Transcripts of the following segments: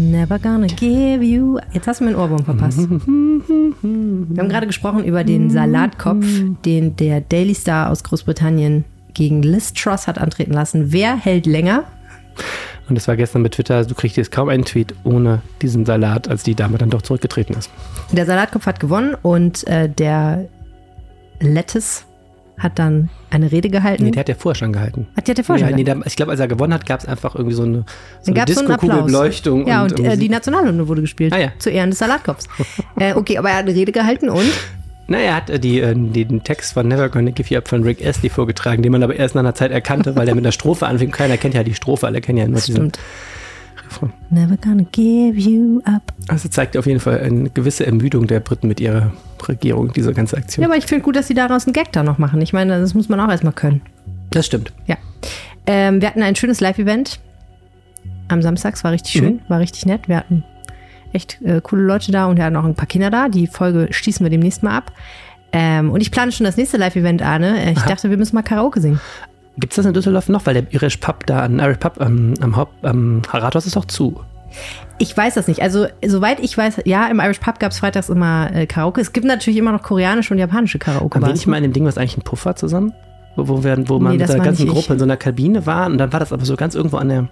Never gonna give you. Jetzt hast du mir einen Ohrwurm verpasst. Wir haben gerade gesprochen über den Salatkopf, den der Daily Star aus Großbritannien gegen Liz Truss hat antreten lassen. Wer hält länger? Und das war gestern mit Twitter, du kriegst jetzt kaum einen Tweet ohne diesen Salat, als die Dame dann doch zurückgetreten ist. Der Salatkopf hat gewonnen und äh, der Lettuce hat dann eine Rede gehalten. Nee, der hat ja vorher schon gehalten. Hat der hat ja vorher schon nee, gehalten. der, ich glaube, als er gewonnen hat, gab es einfach irgendwie so eine, so eine gab's so. Disco-Kugelbeleuchtung. Ja, und, äh, Musik. die Nationalhymne wurde gespielt. Ah, ja. Zu Ehren des Salatkopfs. äh, okay, aber er hat eine Rede gehalten und Na, er hat äh, die, äh, den Text von Never Gonna Give You Up von Rick Astley vorgetragen, den man aber erst nach einer Zeit erkannte, weil er mit einer Strophe anfing. Keiner kennt ja die Strophe, alle kennen ja nur diesen stimmt. Refrain. Never gonna give you up. Also zeigt auf jeden Fall eine gewisse Ermüdung der Briten mit ihrer Regierung, diese ganze Aktion. Ja, aber ich finde gut, dass sie daraus einen Gag da noch machen. Ich meine, das muss man auch erstmal können. das stimmt. Ja. Ähm, wir hatten ein schönes Live-Event am Samstag. Es war richtig schön, Mhm. war richtig nett. Wir hatten echt äh, coole Leute da und wir hatten auch ein paar Kinder da. Die Folge schließen wir demnächst mal ab. Ähm, und ich plane schon das nächste Live-Event, Arne. Ich Aha. dachte, wir müssen mal Karaoke singen. Gibt es das in Düsseldorf noch? Weil der Irish Pub da, ein Irish Pub ähm, am Haupt, am Rathaus ist auch zu. Ich weiß das nicht. Also, soweit ich weiß, ja, im Irish Pub gab es freitags immer äh, Karaoke. Es gibt natürlich immer noch koreanische und japanische Karaoke. Haben wir nicht mal in dem Ding was eigentlich ein Puffer zusammen? Wo, wo, wir, wo man Nee, mit der ganzen nicht ich. Gruppe in so einer Kabine war und dann war das aber so ganz irgendwo an der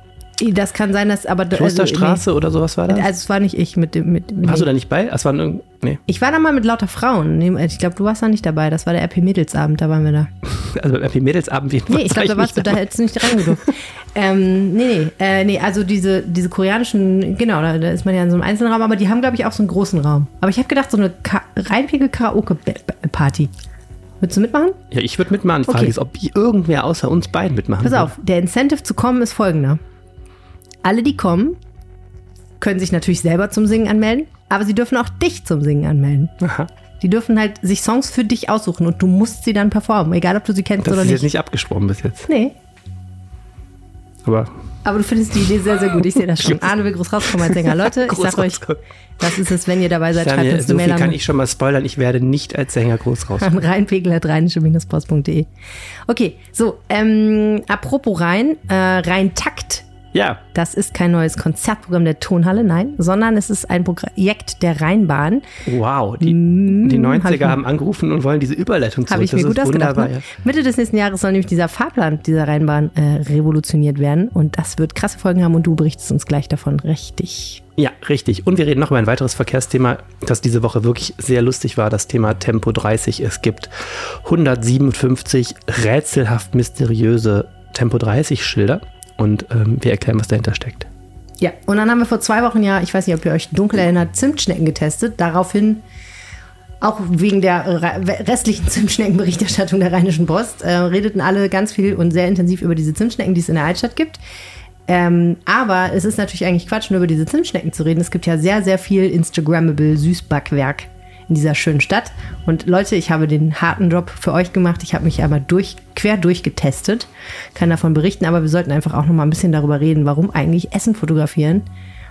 Das kann sein, dass aber. Klosterstraße oder sowas war Also, das? nee, also, es war nicht ich mit dem. Mit, Warst nee. du da nicht bei? Es waren nee. Ich war da mal mit lauter Frauen. Nee, Ich glaube, du warst da nicht dabei. Das war der RP Mädelsabend, da waren wir da. Also beim Happy Mädelsabend jedenfalls. Nee, ich glaube, war da warst du, da hättest du nicht reingedurft. ähm, nee, nee, äh, nee, also diese, diese koreanischen, genau, da, da ist man ja in so einem einzelnen Raum, aber die haben, glaube ich, auch so einen großen Raum. Aber ich habe gedacht, so eine Ka Reinpegel-Karaoke-Party. Würdest du mitmachen? Ja, ich würde mitmachen. Die Frage Okay. ist, ob irgendwer außer uns beiden mitmachen Pass will. auf, der Incentive zu kommen ist folgender. Alle, die kommen, können sich natürlich selber zum Singen anmelden, aber sie dürfen auch dich zum Singen anmelden. Aha. Die dürfen halt sich Songs für dich aussuchen und du musst sie dann performen, egal ob du sie kennst Das oder ist nicht. jetzt nicht abgesprochen bis jetzt. Nee, Aber aber du findest die Idee sehr, sehr gut. Ich sehe das schon. Arne will groß rauskommen als Sänger. Leute, ich sag euch, rauskommen. das ist es, wenn ihr dabei seid, schreibt uns so eine Mail kann an, ich schon mal spoilern. Ich werde nicht als Sänger groß raus. an reinpegel.rheinische-post.de. Okay, so, ähm, apropos Rhein, äh, Rhein-Takt. Ja, Das ist kein neues Konzertprogramm der Tonhalle, nein, sondern es ist ein Projekt der Rheinbahn. wow. Die, die 90er hab- haben angerufen und wollen diese Überleitung zurück. Habe ich das mir gut ausgedacht. Ne? Mitte des nächsten Jahres soll nämlich dieser Fahrplan dieser Rheinbahn äh, revolutioniert werden und das wird krasse Folgen haben und du berichtest uns gleich davon richtig. Ja, richtig. Und wir reden noch über ein weiteres Verkehrsthema, das diese Woche wirklich sehr lustig war, das Thema Tempo 30. Es gibt 157 rätselhaft mysteriöse Tempo 30 Schilder und ähm, wir erklären, was dahinter steckt. Ja, und dann haben wir vor zwei Wochen ja, ich weiß nicht, ob ihr euch dunkel erinnert, Zimtschnecken getestet. Daraufhin, auch wegen der re- restlichen Zimtschneckenberichterstattung der Rheinischen Post, äh, redeten alle ganz viel und sehr intensiv über diese Zimtschnecken, die es in der Altstadt gibt. Ähm, aber es ist natürlich eigentlich Quatsch, nur über diese Zimtschnecken zu reden. Es gibt ja sehr, sehr viel Instagrammable Süßbackwerk in dieser schönen Stadt. Und Leute, ich habe den harten Job für euch gemacht. Ich habe mich einmal durch, quer durchgetestet, kann davon berichten, aber wir sollten einfach auch noch mal ein bisschen darüber reden, warum eigentlich Essen fotografieren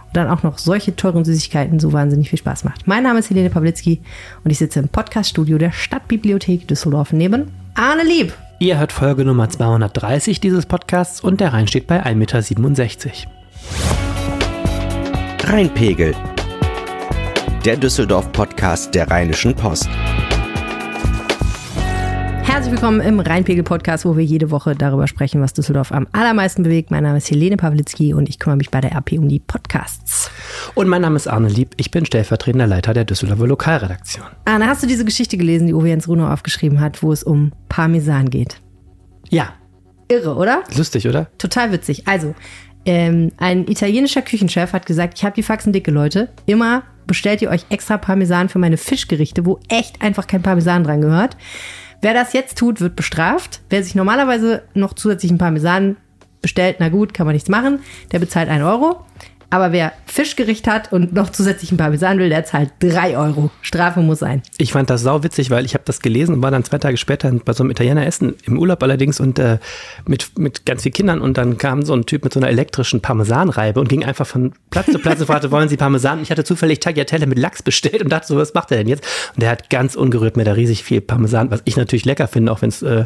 und dann auch noch solche teuren Süßigkeiten so wahnsinnig viel Spaß macht. Mein Name ist Helene Pawlitzki und ich sitze im Podcaststudio der Stadtbibliothek Düsseldorf neben Arne Lieb. Ihr hört Folge Nummer 230 dieses Podcasts und der Rhein steht bei 1,67 Meter. Rheinpegel. Der Düsseldorf-Podcast der Rheinischen Post. Herzlich willkommen im Rheinpegel-Podcast, wo wir jede Woche darüber sprechen, was Düsseldorf am allermeisten bewegt. Mein Name ist Helene Pawlitzki und ich kümmere mich bei der RP um die Podcasts. Und mein Name ist Arne Lieb, ich bin stellvertretender Leiter der Düsseldorfer Lokalredaktion. Arne, hast du diese Geschichte gelesen, die Uwe Jens Runo aufgeschrieben hat, wo es um Parmesan geht? Ja, Irre, oder? lustig, oder? Total witzig. Also, ähm, ein italienischer Küchenchef hat gesagt, ich habe die Faxen dicke, Leute. Immer bestellt ihr euch extra Parmesan für meine Fischgerichte, wo echt einfach kein Parmesan dran gehört. Wer das jetzt tut, wird bestraft. Wer sich normalerweise noch zusätzlichen Parmesan bestellt, na gut, kann man nichts machen. Der bezahlt 1 Euro. Aber wer Fischgericht hat und noch zusätzlichen Parmesan will, der zahlt 3 Euro. Strafe muss sein. Ich fand das sau witzig, weil ich habe das gelesen und war dann zwei Tage später bei so einem Italiener essen, im Urlaub allerdings und äh, mit, mit ganz vielen Kindern und dann kam so ein Typ mit so einer elektrischen Parmesanreibe und ging einfach von Platz zu Platz und fragte, wollen Sie Parmesan? Ich hatte zufällig Tagliatelle mit Lachs bestellt und dachte so, was macht er denn jetzt? Und der hat ganz ungerührt mir da riesig viel Parmesan, was ich natürlich lecker finde, auch wenn es äh,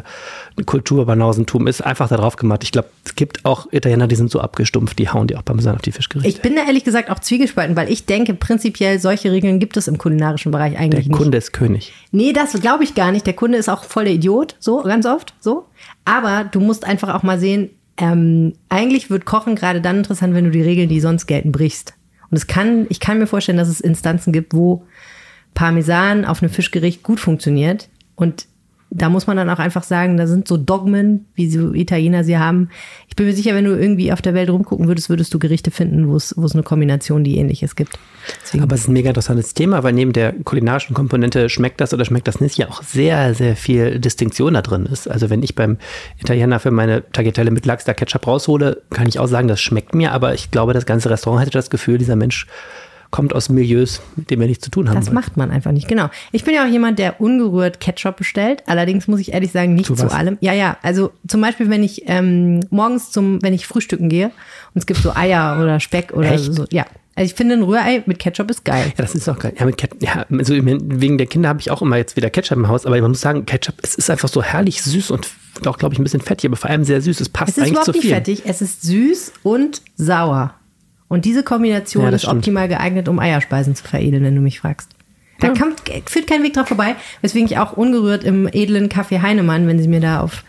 Kulturbanausentum ist, einfach da drauf gemacht. Ich glaube, es gibt auch Italiener, die sind so abgestumpft, die hauen die auch Parmesan auf die Fischgerichte. Ich bin da ehrlich gesagt auch zwiegespalten, weil ich denke, prinzipiell solche Regeln gibt es im kulinarischen Bereich eigentlich Der nicht. Kunde ist König. Nee, das glaube ich gar nicht. Der Kunde ist auch voll der Idiot, so ganz oft, so. Aber du musst einfach auch mal sehen, ähm, eigentlich wird Kochen gerade dann interessant, wenn du die Regeln, die sonst gelten, brichst. Und es kann, ich kann mir vorstellen, dass es Instanzen gibt, wo Parmesan auf einem Fischgericht gut funktioniert. Und da muss man dann auch einfach sagen, da sind so Dogmen, wie so Italiener sie haben. Ich bin mir sicher, wenn du irgendwie auf der Welt rumgucken würdest, würdest du Gerichte finden, wo es, eine Kombination, die ähnliches gibt. Deswegen, Aber es ist ein mega interessantes Thema, weil neben der kulinarischen Komponente schmeckt das oder schmeckt das nicht ja auch sehr, sehr viel Distinktion da drin ist. Also wenn ich beim Italiener für meine Tagliatelle mit Lachs da Ketchup raushole, kann ich auch sagen, das schmeckt mir, aber ich glaube, das ganze Restaurant hätte das Gefühl, dieser Mensch kommt aus Milieus, mit denen wir nichts zu tun haben. das wollen. macht man einfach nicht, genau. Ich bin ja auch jemand, der ungerührt Ketchup bestellt. Allerdings muss ich ehrlich sagen, nicht Zu zu, allem. Ja, ja. Also zum Beispiel, wenn ich ähm, morgens zum, wenn ich frühstücken gehe und es gibt so Eier oder Speck oder Echt? so. Ja. Also ich finde, ein Rührei mit Ketchup ist geil. Ja, das ist auch geil. Ja, mit Ketchup, ja, also wegen der Kinder habe ich auch immer jetzt wieder Ketchup im Haus, aber man muss sagen, Ketchup, es ist einfach so herrlich süß und auch, glaube ich, ein bisschen fettig, aber vor allem sehr süß. Es passt Es ist eigentlich überhaupt zu nicht viel. fettig. Es ist süß und sauer. Und diese Kombination Ja, ist stimmt. optimal geeignet, um Eierspeisen zu veredeln, wenn du mich fragst. Da Ja. kommt, führt kein Weg dran vorbei, weswegen ich auch ungerührt im edlen Café Heinemann, wenn sie mir da auf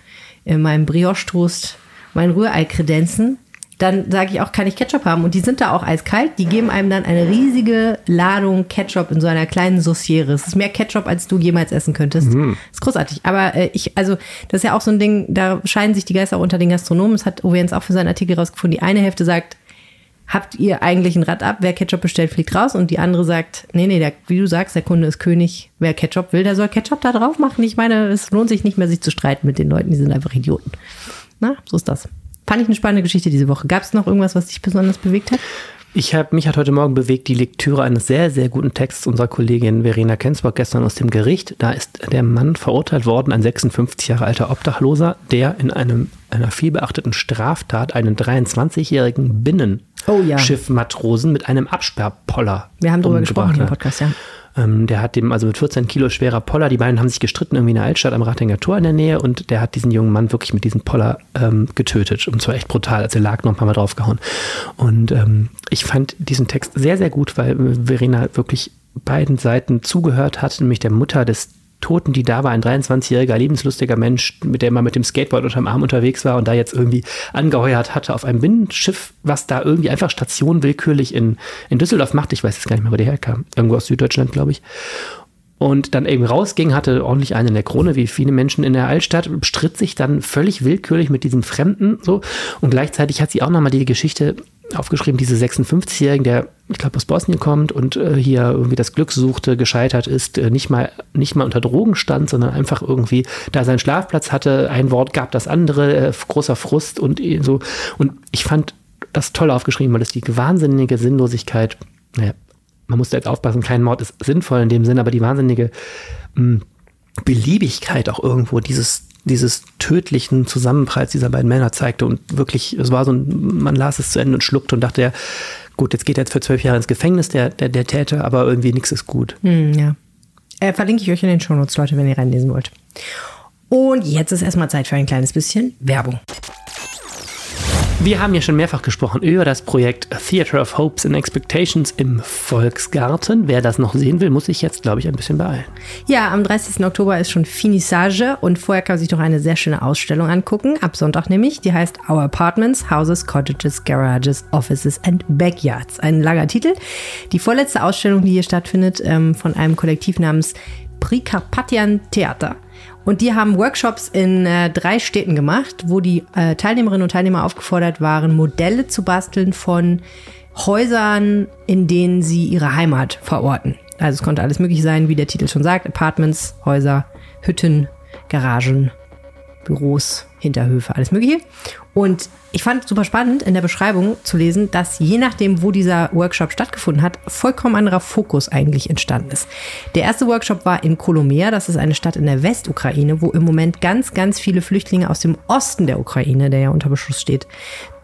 äh, meinem Brioche-Toast mein Rührei kredenzen, dann sage ich auch, kann ich Ketchup haben? Und die sind da auch eiskalt. Die geben einem dann eine riesige Ladung Ketchup in so einer kleinen Sauciere. Es ist mehr Ketchup, als du jemals essen könntest. Ist großartig. Aber äh, ich, also, das ist ja auch so ein Ding, da scheiden sich die Geister auch unter den Gastronomen. Das hat Uwe Jens auch für seinen Artikel rausgefunden. Die eine Hälfte sagt, habt ihr eigentlich ein Rad ab? Wer Ketchup bestellt, fliegt raus. Und die andere sagt, nee, nee, der, wie du sagst, der Kunde ist König. Wer Ketchup will, der soll Ketchup da drauf machen. Ich meine, es lohnt sich nicht mehr, sich zu streiten mit den Leuten. Die sind einfach Idioten. Na, so ist das. Fand ich eine spannende Geschichte diese Woche. Gab es noch irgendwas, was dich besonders bewegt hat? Ich habe mich hat heute Morgen bewegt die Lektüre eines sehr, sehr guten Texts unserer Kollegin Verena Kensburg gestern aus dem Gericht. Da ist der Mann verurteilt worden, ein 56 Jahre alter Obdachloser, der in einem, einer vielbeachteten Straftat einen 23-jährigen Oh ja. Binnenschiffmatrosen mit einem Absperrpoller Wir haben darüber gesprochen im Podcast, ja. Ähm, der hat dem also mit 14 Kilo schwerer Poller, die beiden haben sich gestritten irgendwie in der Altstadt am Ratinger Tor in der Nähe und der hat diesen jungen Mann wirklich mit diesem Poller ähm, getötet und zwar echt brutal, also er lag noch ein paar Mal draufgehauen. Und ähm, ich fand diesen Text sehr, sehr gut, weil Verena wirklich beiden Seiten zugehört hat, nämlich der Mutter des Toten, die da war, ein 23-jähriger, lebenslustiger Mensch, mit dem man mit dem Skateboard unterm Arm unterwegs war und da jetzt irgendwie angeheuert hatte auf einem Binnenschiff, was da irgendwie einfach Station willkürlich in, in Düsseldorf macht. Ich weiß jetzt gar nicht mehr, wo der herkam. Irgendwo aus Süddeutschland, glaube ich. Und dann eben rausging, hatte ordentlich einen in der Krone, wie viele Menschen in der Altstadt, stritt sich dann völlig willkürlich mit diesem Fremden so. Und gleichzeitig hat sie auch nochmal die Geschichte aufgeschrieben, diese 56-Jährigen, der, ich glaube, aus Bosnien kommt und äh, hier irgendwie das Glück suchte, gescheitert ist, äh, nicht mal, nicht mal unter Drogen stand, sondern einfach irgendwie da seinen Schlafplatz hatte, ein Wort gab das andere, äh, großer Frust und eh so. Und ich fand das toll aufgeschrieben, weil es die wahnsinnige Sinnlosigkeit, naja, man muss da jetzt aufpassen, kein Mord ist sinnvoll in dem Sinn, aber die wahnsinnige mh, Beliebigkeit auch irgendwo dieses, dieses tödlichen Zusammenpralls dieser beiden Männer zeigte und wirklich, es war so ein, man las es zu Ende und schluckte und dachte, ja, gut, jetzt geht er jetzt für zwölf Jahre ins Gefängnis, der, der, der Täter, aber irgendwie nichts ist gut. Hm, ja. Äh, verlinke ich euch in den Shownotes, Leute, wenn ihr reinlesen wollt. Und jetzt ist erstmal Zeit für ein kleines bisschen Werbung. Wir haben ja schon mehrfach gesprochen über das Projekt Theater of Hopes and Expectations im Volksgarten. Wer das noch sehen will, muss sich jetzt, glaube ich, ein bisschen beeilen. Ja, am 30. Oktober ist schon Finissage und vorher kann man sich doch eine sehr schöne Ausstellung angucken. Ab Sonntag nämlich. Die heißt Our Apartments, Houses, Cottages, Garages, Offices and Backyards. Ein langer Titel. Die vorletzte Ausstellung, die hier stattfindet, ähm, von einem Kollektiv namens Prikarpatian Theater. Und die haben Workshops in äh, drei Städten gemacht, wo die äh, Teilnehmerinnen und Teilnehmer aufgefordert waren, Modelle zu basteln von Häusern, in denen sie ihre Heimat verorten. Also es konnte alles möglich sein, wie der Titel schon sagt. Apartments, Häuser, Hütten, Garagen, Büros, Hinterhöfe, alles Mögliche. Und ich fand super spannend in der Beschreibung zu lesen, dass je nachdem, wo dieser Workshop stattgefunden hat, vollkommen anderer Fokus eigentlich entstanden ist. Der erste Workshop war in Kolomea, das ist eine Stadt in der Westukraine, wo im Moment ganz, ganz viele Flüchtlinge aus dem Osten der Ukraine, der ja unter Beschuss steht,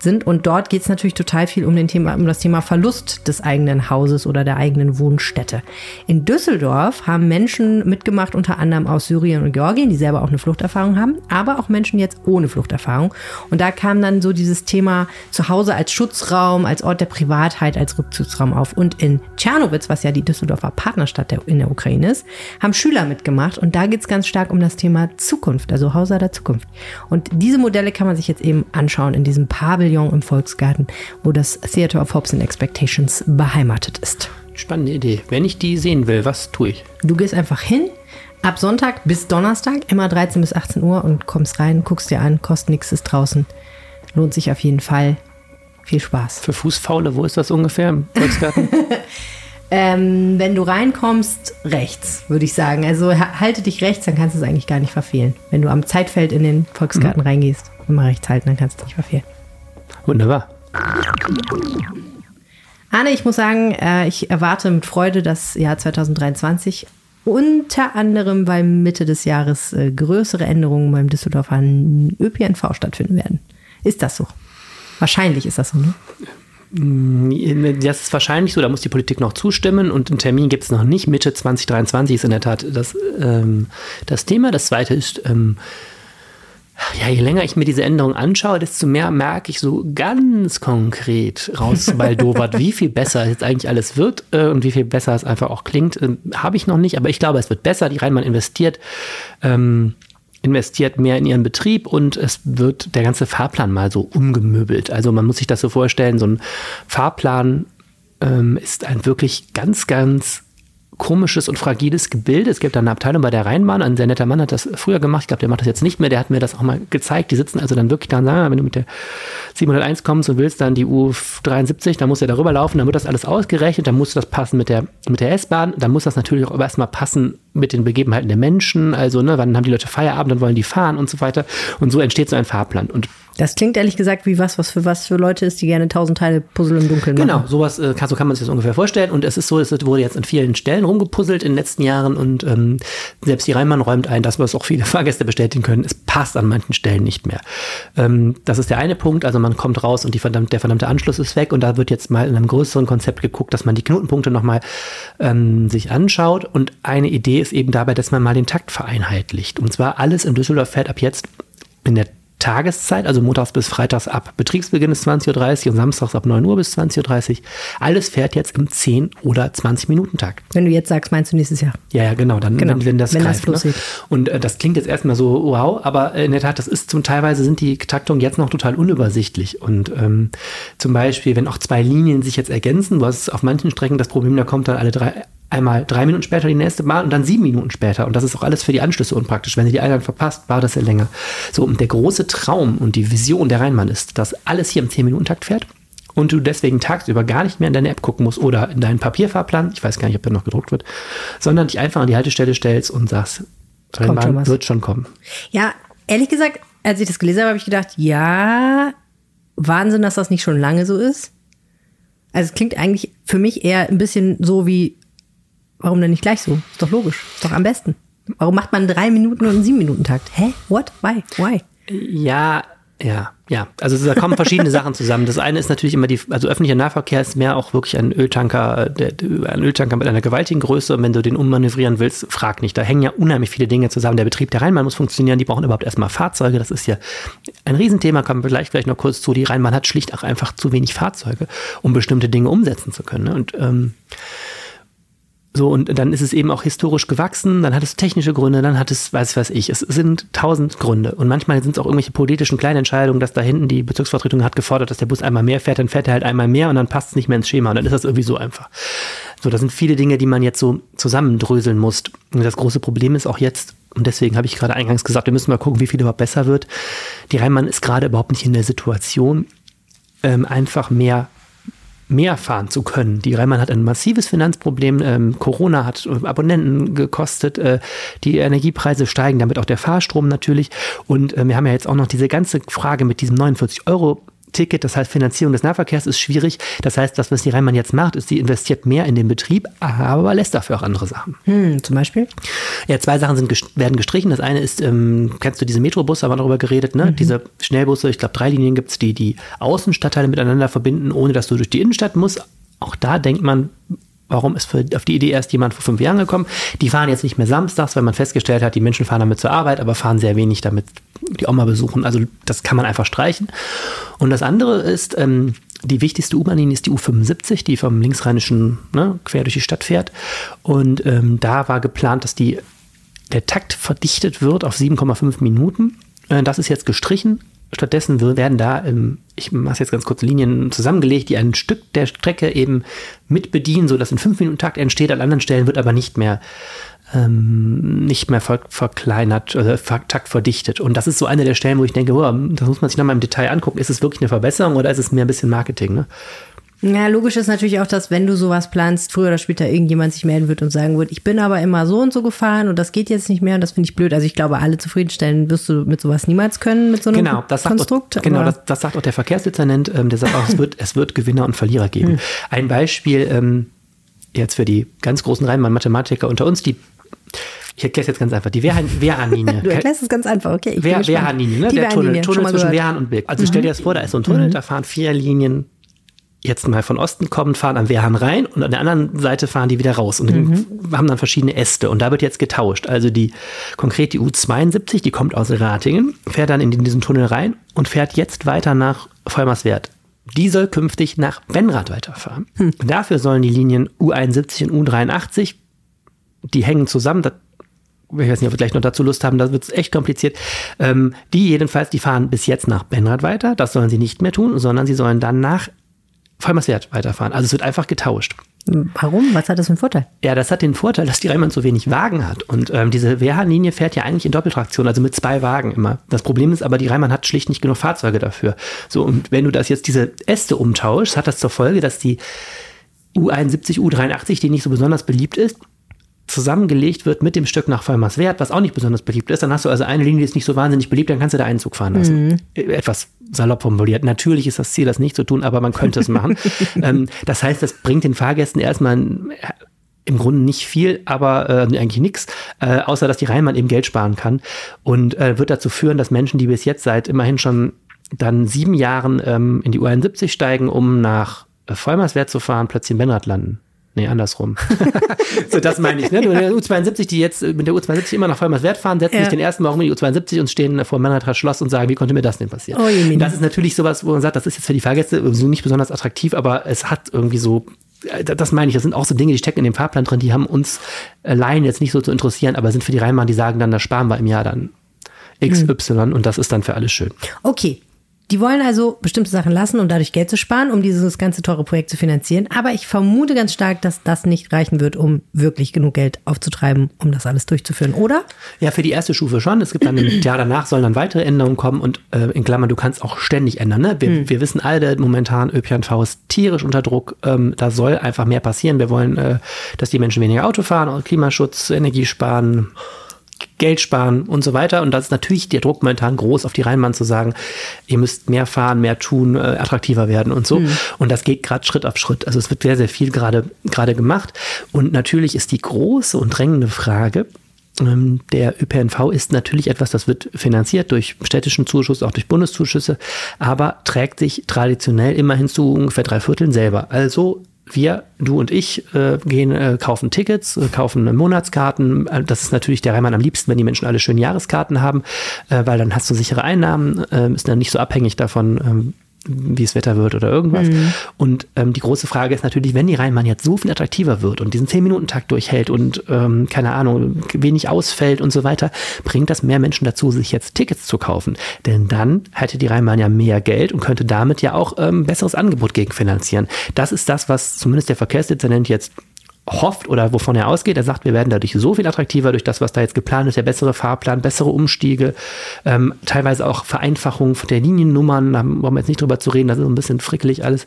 sind. Und dort geht es natürlich total viel um, den Thema, um das Thema Verlust des eigenen Hauses oder der eigenen Wohnstätte. In Düsseldorf haben Menschen mitgemacht, unter anderem aus Syrien und Georgien, die selber auch eine Fluchterfahrung haben, aber auch Menschen jetzt ohne Fluchterfahrung. Und da kam dann so dieses Thema Zuhause als Schutzraum, als Ort der Privatheit, als Rückzugsraum auf. Und in Tschernowitz, was ja die Düsseldorfer Partnerstadt der, in der Ukraine ist, haben Schüler mitgemacht. Und da geht es ganz stark um das Thema Zukunft, also Hauser der Zukunft. Und diese Modelle kann man sich jetzt eben anschauen in diesem Pavillon im Volksgarten, wo das Theater of Hopes and Expectations beheimatet ist. Spannende Idee. Wenn ich die sehen will, was tue ich? Du gehst einfach hin, ab Sonntag bis Donnerstag, immer 13 bis 18 Uhr und kommst rein, guckst dir an, kostet nichts, ist draußen. Lohnt sich auf jeden Fall. Viel Spaß. Für Fußfaule, wo ist das ungefähr im Volksgarten? ähm, wenn du reinkommst, rechts, würde ich sagen. Also halte dich rechts, dann kannst du es eigentlich gar nicht verfehlen. Wenn du am Zeitfeld in den Volksgarten mhm. reingehst, immer rechts halten, dann kannst du es nicht verfehlen. Wunderbar. Anne, ich muss sagen, äh, ich erwarte mit Freude das Jahr 2023 unter anderem, weil Mitte des Jahres äh, größere Änderungen beim Düsseldorfer ÖPNV stattfinden werden. Ist das so? Wahrscheinlich ist das so, ne? Mm, das ist wahrscheinlich so, da muss die Politik noch zustimmen und einen Termin gibt es noch nicht. Mitte 2023 ist in der Tat das, ähm, das Thema. Das zweite ist, ähm, ja, je länger ich mir diese Änderung anschaue, desto mehr merke ich so ganz konkret raus Baldowat, wie viel besser jetzt eigentlich alles wird äh, und wie viel besser es einfach auch klingt. Äh, Habe ich noch nicht, aber ich glaube, es wird besser. Die Rheinmann investiert. Ähm, investiert mehr in ihren Betrieb und es wird der ganze Fahrplan mal so umgemöbelt. Also man muss sich das so vorstellen, so ein Fahrplan ähm, ist ein wirklich ganz, ganz komisches und fragiles Gebilde. Es gibt da eine Abteilung bei der Rheinbahn. Ein sehr netter Mann hat das früher gemacht. Ich glaube, der macht das jetzt nicht mehr. Der hat mir das auch mal gezeigt. Die sitzen also dann wirklich da und sagen, wenn du mit der 701 kommst und willst dann die U73, dann musst du ja darüber laufen. Dann wird das alles ausgerechnet. Dann muss das passen mit der, mit der S-Bahn. Dann muss das natürlich auch erstmal passen mit den Begebenheiten der Menschen. Also, ne, wann haben die Leute Feierabend und wollen die fahren und so weiter. Und so entsteht so ein Fahrplan. Und das klingt ehrlich gesagt wie was, was für was für Leute ist, die gerne tausend Teile Puzzle im Dunkeln machen. Genau, sowas äh, so kann man sich das ungefähr vorstellen. Und es ist so, es wurde jetzt an vielen Stellen rumgepuzzelt in den letzten Jahren und ähm, selbst die Rheinmann räumt ein, dass wir es auch viele Fahrgäste bestätigen können. Es passt an manchen Stellen nicht mehr. Ähm, das ist der eine Punkt. Also man kommt raus und verdammt, der verdammte Anschluss ist weg und da wird jetzt mal in einem größeren Konzept geguckt, dass man die Knotenpunkte nochmal ähm, sich anschaut. Und eine Idee ist eben dabei, dass man mal den Takt vereinheitlicht. Und zwar alles in Düsseldorf fährt ab jetzt in der Tageszeit, also montags bis freitags ab Betriebsbeginn ist 20.30 Uhr und samstags ab 9 Uhr bis 20.30 Uhr. Alles fährt jetzt im 10 oder 20 Minuten Tag. Wenn du jetzt sagst, meinst du nächstes Jahr? Ja, ja, genau, dann genau. Wenn, wenn das wenn greift, das ne? Und äh, das klingt jetzt erstmal so wow, aber in der Tat, das ist zum teilweise sind die Taktungen jetzt noch total unübersichtlich und ähm, zum Beispiel, wenn auch zwei Linien sich jetzt ergänzen, hast auf manchen Strecken das Problem, da kommt dann alle drei einmal drei Minuten später die nächste Bahn und dann sieben Minuten später. Und das ist auch alles für die Anschlüsse unpraktisch. Wenn sie die Eingang verpasst, war das ja länger. So, und der große Traum und die Vision der Rheinmann ist, dass alles hier im 10-Minuten-Takt fährt und du deswegen tagsüber gar nicht mehr in deine App gucken musst oder in deinen Papierfahrplan, ich weiß gar nicht, ob der noch gedruckt wird, sondern dich einfach an die Haltestelle stellst und sagst, Rheinbahn schon wird schon kommen. Ja, ehrlich gesagt, als ich das gelesen habe, habe ich gedacht, ja, Wahnsinn, dass das nicht schon lange so ist. Also es klingt eigentlich für mich eher ein bisschen so wie Warum denn nicht gleich so? Ist doch logisch. Ist doch am besten. Warum macht man drei Minuten und einen sieben Minuten Takt? Hä? What? Why? Why? Ja, ja, ja. Also da kommen verschiedene Sachen zusammen. Das eine ist natürlich immer die, also öffentlicher Nahverkehr ist mehr auch wirklich ein Öltanker, der, ein Öltanker mit einer gewaltigen Größe. Und wenn du den ummanövrieren willst, frag nicht. Da hängen ja unheimlich viele Dinge zusammen. Der Betrieb der Rheinbahn muss funktionieren. Die brauchen überhaupt erstmal Fahrzeuge. Das ist ja ein Riesenthema. Kommen wir gleich, gleich noch kurz zu. Die Rheinbahn hat schlicht auch einfach zu wenig Fahrzeuge, um bestimmte Dinge umsetzen zu können. Und ähm, so, und dann ist es eben auch historisch gewachsen, dann hat es technische Gründe, dann hat es, weiß was ich, es sind tausend Gründe. Und manchmal sind es auch irgendwelche politischen Kleinentscheidungen, dass da hinten die Bezirksvertretung hat gefordert, dass der Bus einmal mehr fährt, dann fährt er halt einmal mehr und dann passt es nicht mehr ins Schema. Und dann ist das irgendwie so einfach. So, das sind viele Dinge, die man jetzt so zusammendröseln muss. Und das große Problem ist auch jetzt, und deswegen habe ich gerade eingangs gesagt, wir müssen mal gucken, wie viel überhaupt besser wird. Die Rheinmann ist gerade überhaupt nicht in der Situation, ähm, einfach mehr mehr fahren zu können. Die Rheinbahn hat ein massives Finanzproblem. Ähm, Corona hat Abonnenten gekostet. Äh, die Energiepreise steigen, damit auch der Fahrstrom natürlich. Und äh, wir haben ja jetzt auch noch diese ganze Frage mit diesem 49 Euro Ticket, das heißt Finanzierung des Nahverkehrs ist schwierig. Das heißt, das, was die Rheinbahn jetzt macht, ist, sie investiert mehr in den Betrieb, aber lässt dafür auch andere Sachen. Hm, zum Beispiel? Ja, zwei Sachen sind, werden gestrichen. Das eine ist, ähm, kennst du diese Metrobusse, haben wir darüber geredet, ne? Mhm. Diese Schnellbusse, ich glaube drei Linien gibt es, die die Außenstadtteile miteinander verbinden, ohne dass du durch die Innenstadt musst. Auch da denkt man, Warum ist für, auf die Idee erst jemand vor fünf Jahren gekommen? Die fahren jetzt nicht mehr samstags, weil man festgestellt hat, die Menschen fahren damit zur Arbeit, aber fahren sehr wenig damit die Oma besuchen. Also das kann man einfach streichen. Und das andere ist, ähm, die wichtigste U-Bahn-Linie ist die U75, die vom linksrheinischen ne, quer durch die Stadt fährt. Und ähm, da war geplant, dass die, der Takt verdichtet wird auf 7,5 Minuten. Äh, das ist jetzt gestrichen. Stattdessen werden da, ähm, ich mache jetzt ganz kurz Linien zusammengelegt, die ein Stück der Strecke eben mit bedienen, sodass in 5 Minuten Takt entsteht. An anderen Stellen wird aber nicht mehr ähm, nicht mehr ver verkleinert oder ver Takt verdichtet. Und das ist so eine der Stellen, wo ich denke, oh, das muss man sich nochmal im Detail angucken. Ist es wirklich eine Verbesserung oder ist es mehr ein bisschen Marketing? Ne? Ja, logisch ist natürlich auch, dass wenn du sowas planst, früher oder später irgendjemand sich melden wird und sagen wird, ich bin aber immer so und so gefahren und das geht jetzt nicht mehr und das finde ich blöd. Also ich glaube, alle zufriedenstellen wirst du mit sowas niemals können, mit so einem genau, das Konstrukt. Sagt auch, genau, das, das, sagt auch der Verkehrsdezernent, ähm, der sagt auch, es wird, es wird Gewinner und Verlierer geben. Hm. Ein Beispiel ähm, jetzt für die ganz großen Rheinmann-Mathematiker unter uns, die ich erkläre es jetzt ganz einfach. Die Wehrhahn-Linie. du erklärst es ganz einfach, okay. Wehr, Wehrhahn-Linie, ne? Die der Tunnel, Tunnel zwischen. Wehrhahn und Birk. Also mhm. stell dir das vor, da ist so ein Tunnel, mhm. da fahren vier Linien jetzt mal von Osten kommen, fahren am Wehrhahn rein und an der anderen Seite fahren die wieder raus und mhm. haben dann verschiedene Äste und da wird jetzt getauscht. Also die konkret die U72, die kommt aus Ratingen, fährt dann in diesen Tunnel rein und fährt jetzt weiter nach Vollmerswert. Die soll künftig nach Benrath weiterfahren. Hm. Dafür sollen die Linien U71 und U83, die hängen zusammen, das ich weiß nicht, ob wir gleich noch dazu Lust haben, da wird es echt kompliziert. Ähm, die jedenfalls, die fahren bis jetzt nach Benrad weiter. Das sollen sie nicht mehr tun, sondern sie sollen dann nach Vollmerswert weiterfahren. Also es wird einfach getauscht. Warum? Was hat das für einen Vorteil? Ja, das hat den Vorteil, dass die Rheinbahn so wenig Wagen hat. Und ähm, diese Wehrhahn-Linie fährt ja eigentlich in Doppeltraktion, also mit zwei Wagen immer. Das Problem ist aber, die Rheinbahn hat schlicht nicht genug Fahrzeuge dafür. So, und wenn du das jetzt diese Äste umtauschst, hat das zur Folge, dass die U71, U83, die nicht so besonders beliebt ist, zusammengelegt wird mit dem Stück nach Vollmerswert, was auch nicht besonders beliebt ist, dann hast du also eine Linie, die ist nicht so wahnsinnig beliebt, dann kannst du da einen Zug fahren lassen. Mhm. Etwas salopp formuliert. Natürlich ist das Ziel, das nicht zu tun, aber man könnte es machen. ähm, das heißt, das bringt den Fahrgästen erstmal im Grunde nicht viel, aber äh, eigentlich nichts, äh, außer dass die Rheinbahn eben Geld sparen kann und äh, wird dazu führen, dass Menschen, die bis jetzt seit immerhin schon dann sieben Jahren ähm, in die U71 steigen, um nach äh, Vollmerswert zu fahren, plötzlich in Benrad landen. Nee, andersrum. so, das meine ich. Ne? Der U72, die jetzt mit der U72 immer nach Vollmerswert fahren, setzen ja. sich den ersten Morgen in die U72 und stehen vor Mannheim Schloss und sagen, wie konnte mir das denn passieren? Oh, das ist natürlich sowas, wo man sagt, das ist jetzt für die Fahrgäste nicht besonders attraktiv, aber es hat irgendwie so äh, das meine ich, das sind auch so Dinge, die stecken in dem Fahrplan drin, die haben uns allein jetzt nicht so zu interessieren, aber sind für die Rheinbahn, die sagen dann, da sparen wir im Jahr dann XY mhm. und das ist dann für alle schön. Okay, die wollen also bestimmte Sachen lassen, um dadurch Geld zu sparen, um dieses ganze teure Projekt zu finanzieren. Aber ich vermute ganz stark, dass das nicht reichen wird, um wirklich genug Geld aufzutreiben, um das alles durchzuführen, oder? Ja, für die erste Stufe schon. Es gibt dann im Jahr danach sollen dann weitere Änderungen kommen und äh, in Klammern, du kannst auch ständig ändern. Ne? Wir, hm. wir wissen alle, momentan ÖPNV ist tierisch unter Druck. Ähm, da soll einfach mehr passieren. Wir wollen, äh, dass die Menschen weniger Auto fahren, Klimaschutz, Energie sparen. Geld sparen und so weiter. Und das ist natürlich der Druck momentan groß, auf die Rheinbahn zu sagen, ihr müsst mehr fahren, mehr tun, äh, attraktiver werden und so. Mhm. Und das geht gerade Schritt auf Schritt. Also es wird sehr, sehr viel gerade gerade gemacht. Und natürlich ist die große und drängende Frage, ähm, der ÖPNV ist natürlich etwas, das wird finanziert durch städtischen Zuschuss, auch durch Bundeszuschüsse, aber trägt sich traditionell immerhin zu ungefähr drei Vierteln selber. Also wir, du und ich, äh, gehen, äh, kaufen Tickets, äh, kaufen Monatskarten. Äh, das ist natürlich der Reimann am liebsten, wenn die Menschen alle schön Jahreskarten haben, äh, weil dann hast du sichere Einnahmen, äh, ist dann nicht so abhängig davon, ähm, wie es Wetter wird oder irgendwas. Mhm. Und ähm, die große Frage ist natürlich, wenn die Rheinbahn jetzt so viel attraktiver wird und diesen 10-Minuten-Takt durchhält und, ähm, keine Ahnung, wenig ausfällt und so weiter, bringt das mehr Menschen dazu, sich jetzt Tickets zu kaufen. Denn dann hätte die Rheinbahn ja mehr Geld und könnte damit ja auch ähm, besseres Angebot gegenfinanzieren. Das ist das, was zumindest der Verkehrsdezernent jetzt hofft oder wovon er ausgeht. Er sagt, wir werden dadurch so viel attraktiver durch das, was da jetzt geplant ist, der bessere Fahrplan, bessere Umstiege, ähm, teilweise auch Vereinfachung der Liniennummern, da wollen wir jetzt nicht drüber zu reden, das ist so ein bisschen frickelig alles,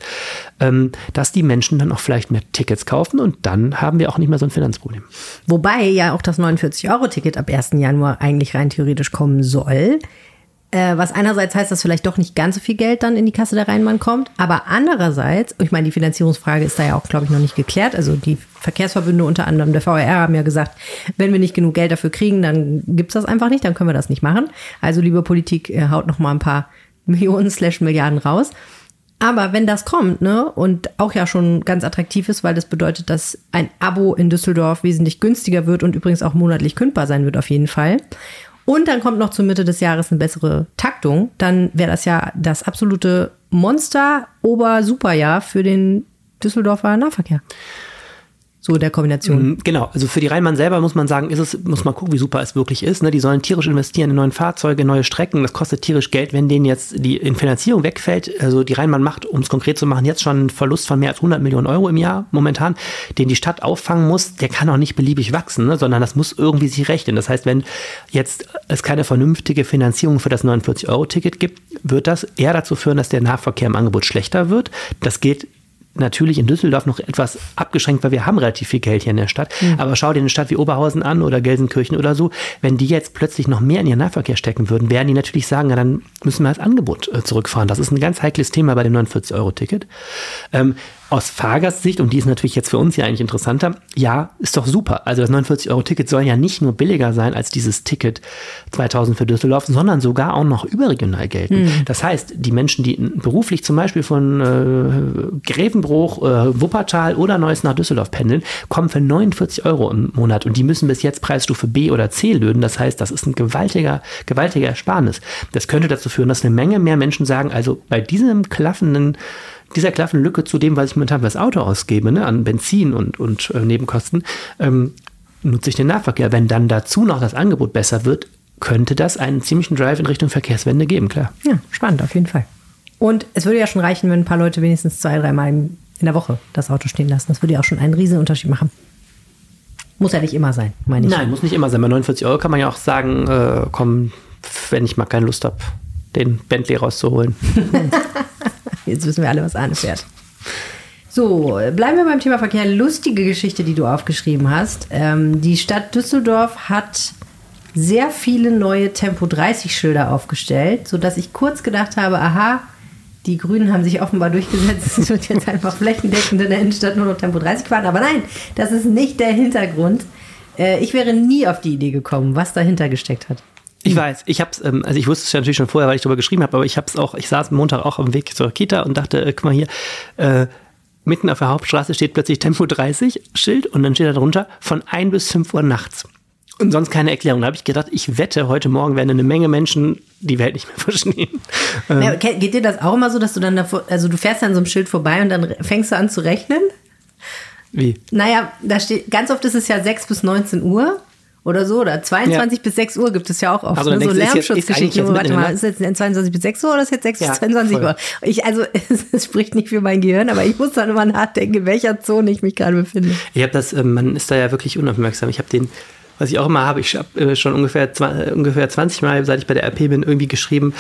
ähm, dass die Menschen dann auch vielleicht mehr Tickets kaufen und dann haben wir auch nicht mehr so ein Finanzproblem. Wobei ja auch das 49-Euro-Ticket ab 1. Januar eigentlich rein theoretisch kommen soll. Äh, was einerseits heißt, dass vielleicht doch nicht ganz so viel Geld dann in die Kasse der Rheinbahn kommt, aber andererseits, ich meine, die Finanzierungsfrage ist da ja auch, glaube ich, noch nicht geklärt. Also die Verkehrsverbünde, unter anderem der VR, haben ja gesagt, wenn wir nicht genug Geld dafür kriegen, dann gibt's das einfach nicht, dann können wir das nicht machen. Also liebe Politik, äh, haut noch mal ein paar Millionen slash Milliarden raus. Aber wenn das kommt, ne, und auch ja schon ganz attraktiv ist, weil das bedeutet, dass ein Abo in Düsseldorf wesentlich günstiger wird und übrigens auch monatlich kündbar sein wird auf jeden Fall und dann kommt noch zur Mitte des Jahres eine bessere Taktung, dann wäre das ja das absolute Monster-Ober-Superjahr für den Düsseldorfer Nahverkehr. So der Kombination. Mhm, Genau, also für die Rheinbahn selber muss man sagen, ist es, muss man gucken, wie super es wirklich ist. Ne? Die sollen tierisch investieren in neue Fahrzeuge, neue Strecken. Das kostet tierisch Geld, wenn denen jetzt die in Finanzierung wegfällt. Also die Rheinbahn macht, um es konkret zu machen, jetzt schon einen Verlust von mehr als 100 Millionen Euro im Jahr momentan, den die Stadt auffangen muss. Der kann auch nicht beliebig wachsen, ne? sondern das muss irgendwie sich rechnen. Das heißt, wenn jetzt es keine vernünftige Finanzierung für das 49-Euro-Ticket gibt, wird das eher dazu führen, dass der Nahverkehr im Angebot schlechter wird. Das geht natürlich in Düsseldorf noch etwas abgeschränkt, weil wir haben relativ viel Geld hier in der Stadt. Aber schau dir eine Stadt wie Oberhausen an oder Gelsenkirchen oder so. Wenn die jetzt plötzlich noch mehr in ihren Nahverkehr stecken würden, werden die natürlich sagen, ja, dann müssen wir das Angebot äh, zurückfahren. Das ist ein ganz heikles Thema bei dem 49-Euro-Ticket. Ähm, aus Fahrgastsicht, und die ist natürlich jetzt für uns ja eigentlich interessanter, ja, ist doch super. Also das 49-Euro-Ticket soll ja nicht nur billiger sein als dieses Ticket 2000 für Düsseldorf, sondern sogar auch noch überregional gelten. Das heißt, die Menschen, die beruflich zum Beispiel von äh, Grevenbruch, äh, Wuppertal oder Neuss nach Düsseldorf pendeln, kommen für 49 Euro im Monat und die müssen bis jetzt Preisstufe B oder C lösen. Das heißt, das ist ein gewaltiger, gewaltiger Ersparnis. Das könnte dazu führen, dass eine Menge mehr Menschen sagen, also bei diesem klaffenden dieser klaffenden Lücke zu dem, was ich momentan für das Auto ausgebe, ne, an Benzin und, und äh, Nebenkosten, ähm, nutze ich den Nahverkehr. Wenn dann dazu noch das Angebot besser wird, könnte das einen ziemlichen Drive in Richtung Verkehrswende geben, klar. Ja, spannend, auf jeden Fall. Und es würde ja schon reichen, wenn ein paar Leute wenigstens zwei, dreimal in der Woche das Auto stehen lassen. Das würde ja auch schon einen riesen Unterschied machen. Muss ja nicht immer sein, meine ich. Nein, muss nicht immer sein. Bei 49 Euro kann man ja auch sagen, äh, komm, wenn ich mal keine Lust habe, den Bentley rauszuholen. Jetzt wissen wir alle, was Arne fährt. So, bleiben wir beim Thema Verkehr. Lustige Geschichte, die du aufgeschrieben hast. Ähm, die Stadt Düsseldorf hat sehr viele neue Tempo 30 Schilder aufgestellt, sodass ich kurz gedacht habe, aha, die Grünen haben sich offenbar durchgesetzt, es wird jetzt einfach flächendeckend in der Innenstadt nur noch Tempo 30 fahren. Aber nein, das ist nicht der Hintergrund. Äh, ich wäre nie auf die Idee gekommen, was dahinter gesteckt hat. Ich weiß, ich hab's, ähm, also ich wusste es ja natürlich schon vorher, weil ich darüber geschrieben habe, aber ich hab's auch, ich saß Montag auch am Weg zur Kita und dachte, äh, guck mal hier, äh, mitten auf der Hauptstraße steht plötzlich Tempo 30 Schild und dann steht da drunter von 1 bis 5 Uhr nachts. Und sonst keine Erklärung. Da habe ich gedacht, ich wette, heute Morgen werden eine Menge Menschen die Welt nicht mehr verstehen. Ähm, Ja, ke- geht dir das auch immer so, dass du dann davor, also du fährst an so einem Schild vorbei und dann fängst du an zu rechnen? wie? Naja, da steht, ganz oft ist es ja 6 bis 19 Uhr oder so, oder 22 bis 6 Uhr gibt es ja auch oft. Also ne? So Lärmschutzgeschichten. Warte der mal, ist jetzt 22 bis 6 Uhr oder ist jetzt 6 Ja, bis 22 voll. Uhr? Ich, also, es, spricht nicht für mein Gehirn, aber ich muss dann immer nachdenken, in welcher Zone ich mich gerade befinde. Ich habe das, ähm, man ist da ja wirklich unaufmerksam. Ich habe den, was ich auch immer habe, ich habe äh, schon ungefähr, äh, ungefähr 20 Mal, seit ich bei der RP bin, irgendwie geschrieben,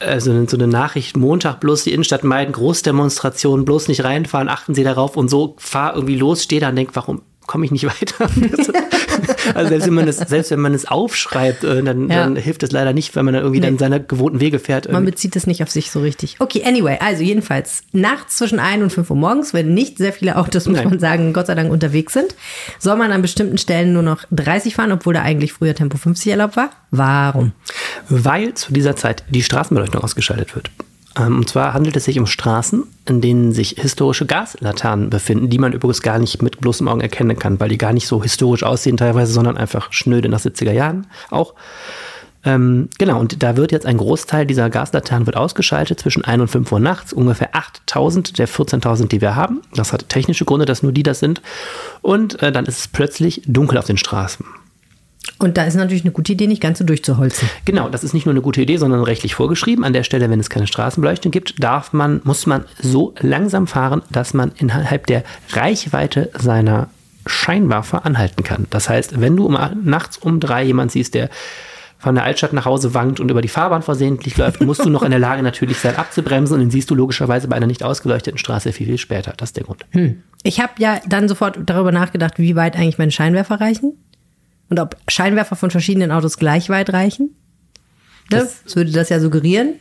also so eine Nachricht, Montag bloß die Innenstadt meiden, Großdemonstration, bloß nicht reinfahren, achten Sie darauf und so, fahr irgendwie los, stehe da und denk, warum komme ich nicht weiter? also selbst wenn man es, selbst wenn man es aufschreibt, äh, dann, Ja. dann hilft es leider nicht, wenn man dann irgendwie Nee. dann seine gewohnten Wege fährt. Man Irgendwie. bezieht es nicht auf sich so richtig. Okay, anyway, also jedenfalls nachts zwischen 1 und 5 Uhr morgens, wenn nicht sehr viele Autos, muss Nein. man sagen, Gott sei Dank unterwegs sind, soll man an bestimmten Stellen nur noch 30 fahren, obwohl da eigentlich früher Tempo 50 erlaubt war. Warum? weil zu dieser Zeit die Straßenbeleuchtung ausgeschaltet wird. Ähm, Und zwar handelt es sich um Straßen, in denen sich historische Gaslaternen befinden, die man übrigens gar nicht mit bloßem Augen erkennen kann, weil die gar nicht so historisch aussehen teilweise, sondern einfach schnöde nach 70er Jahren auch. Ähm, genau, und da wird jetzt ein Großteil dieser Gaslaternen wird ausgeschaltet zwischen 1 und 5 Uhr nachts, ungefähr 8000 der 14.000, die wir haben. Das hat technische Gründe, dass nur die das sind. Und äh, dann ist es plötzlich dunkel auf den Straßen. Und da ist natürlich eine gute Idee, nicht ganz so durchzuholzen. Genau, das ist nicht nur eine gute Idee, sondern rechtlich vorgeschrieben. An der Stelle, wenn es keine Straßenbeleuchtung gibt, darf man, muss man so langsam fahren, dass man innerhalb der Reichweite seiner Scheinwerfer anhalten kann. Das heißt, wenn du um, nachts um drei jemand siehst, der von der Altstadt nach Hause wankt und über die Fahrbahn versehentlich läuft, musst du noch in der Lage natürlich sein abzubremsen und den siehst du logischerweise bei einer nicht ausgeleuchteten Straße viel, viel später. Das ist der Grund. Ich habe ja dann sofort darüber nachgedacht, wie weit eigentlich meine Scheinwerfer reichen. Und ob Scheinwerfer von verschiedenen Autos gleich weit reichen. Ne? Das, würde das ja suggerieren.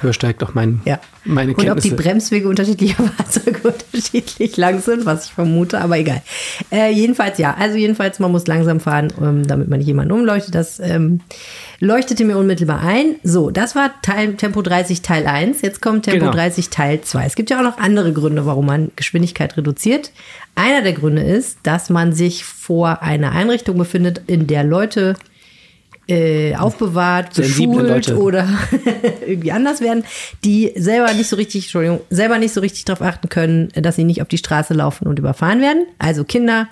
Übersteigt doch mein, Ja. meine Und ob die Kenntnisse. Bremswege unterschiedlicher Fahrzeuge unterschiedlich lang sind, was ich vermute, aber egal. Äh, jedenfalls ja, also jedenfalls, man muss langsam fahren, ähm, damit man nicht jemanden umleuchtet. Das ähm, leuchtete mir unmittelbar ein. So, das war Teil, Tempo 30 Teil 1. Jetzt kommt Tempo Genau. 30 Teil 2. Es gibt ja auch noch andere Gründe, warum man Geschwindigkeit reduziert. Einer der Gründe ist, dass man sich vor einer Einrichtung befindet, in der Leute äh, aufbewahrt, Sensible beschult Leute. oder irgendwie anders werden, die selber nicht so richtig, Entschuldigung, selber nicht so richtig darauf achten können, dass sie nicht auf die Straße laufen und überfahren werden. Also Kinder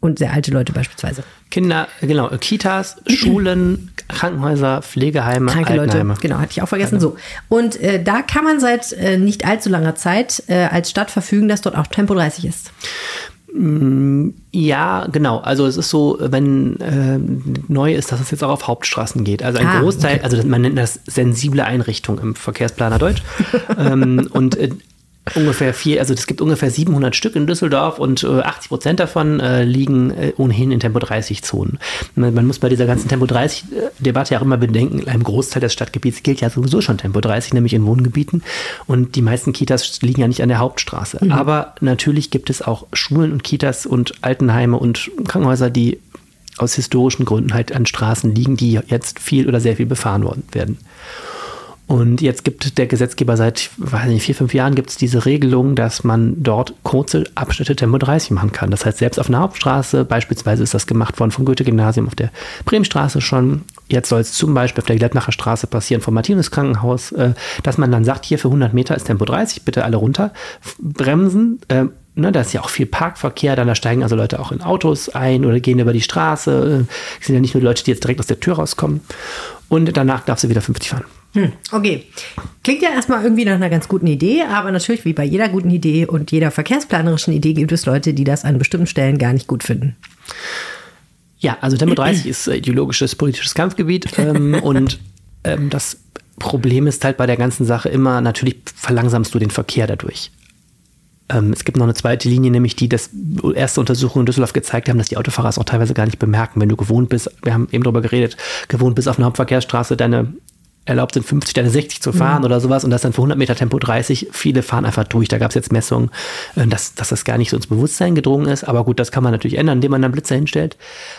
und sehr alte Leute beispielsweise. Kinder, genau, Kitas, Schulen, Krankenhäuser, Pflegeheime, Kranke Altenheime. Leute, genau, hatte ich auch vergessen. So. Und äh, da kann man seit äh, nicht allzu langer Zeit äh, als Stadt verfügen, dass dort auch Tempo 30 ist. Ja, genau. Also es ist so, wenn äh, neu ist, dass es jetzt auch auf Hauptstraßen geht. Also ein Ah, Großteil, also man nennt das sensible Einrichtung im Verkehrsplaner Deutsch. ähm, und äh, ungefähr vier, also es gibt ungefähr 700 Stück in Düsseldorf und äh, 80 Prozent davon äh, liegen äh, ohnehin in Tempo 30 Zonen. Man, man muss bei dieser ganzen Tempo 30 Debatte ja auch immer bedenken, in einem Großteil des Stadtgebiets gilt ja sowieso schon Tempo 30, nämlich in Wohngebieten und die meisten Kitas liegen ja nicht an der Hauptstraße. Aber natürlich gibt es auch Schulen und Kitas und Altenheime und Krankenhäuser, die aus historischen Gründen halt an Straßen liegen, die jetzt viel oder sehr viel befahren worden werden. Und jetzt gibt der Gesetzgeber seit, weiß nicht, vier, fünf Jahren gibt es diese Regelung, dass man dort kurze Abschnitte Tempo 30 machen kann. Das heißt, selbst auf einer Hauptstraße, beispielsweise ist das gemacht worden vom Goethe-Gymnasium auf der Bremenstraße schon. Jetzt soll es zum Beispiel auf der Glettmacher Straße passieren vom Martinus Krankenhaus, äh, dass man dann sagt, hier für 100 Meter ist Tempo 30, bitte alle runter, bremsen. Äh, ne, da ist ja auch viel Parkverkehr, dann da steigen also Leute auch in Autos ein oder gehen über die Straße. Äh, Es sind ja nicht nur Leute, die jetzt direkt aus der Tür rauskommen. Und danach darfst du wieder 50 fahren. Okay. Klingt ja erstmal irgendwie nach einer ganz guten Idee, aber natürlich wie bei jeder guten Idee und jeder verkehrsplanerischen Idee gibt es Leute, die das an bestimmten Stellen gar nicht gut finden. Ja, also Tempo 30 ist äh, ideologisches politisches Kampfgebiet ähm, und ähm, das Problem ist halt bei der ganzen Sache immer, natürlich verlangsamst du den Verkehr dadurch. Ähm, es gibt noch eine zweite Linie, nämlich die, dass erste Untersuchungen in Düsseldorf gezeigt haben, dass die Autofahrer es auch teilweise gar nicht bemerken, wenn du gewohnt bist, wir haben eben darüber geredet, gewohnt bist auf einer Hauptverkehrsstraße, deine erlaubt sind 50, deine 60 zu fahren oder sowas und das dann für 100 Meter Tempo 30. Viele fahren einfach durch. Da gab es jetzt Messungen, äh, dass, dass das gar nicht so ins Bewusstsein gedrungen ist. Aber gut, das kann man natürlich ändern, indem man dann Blitzer hinstellt.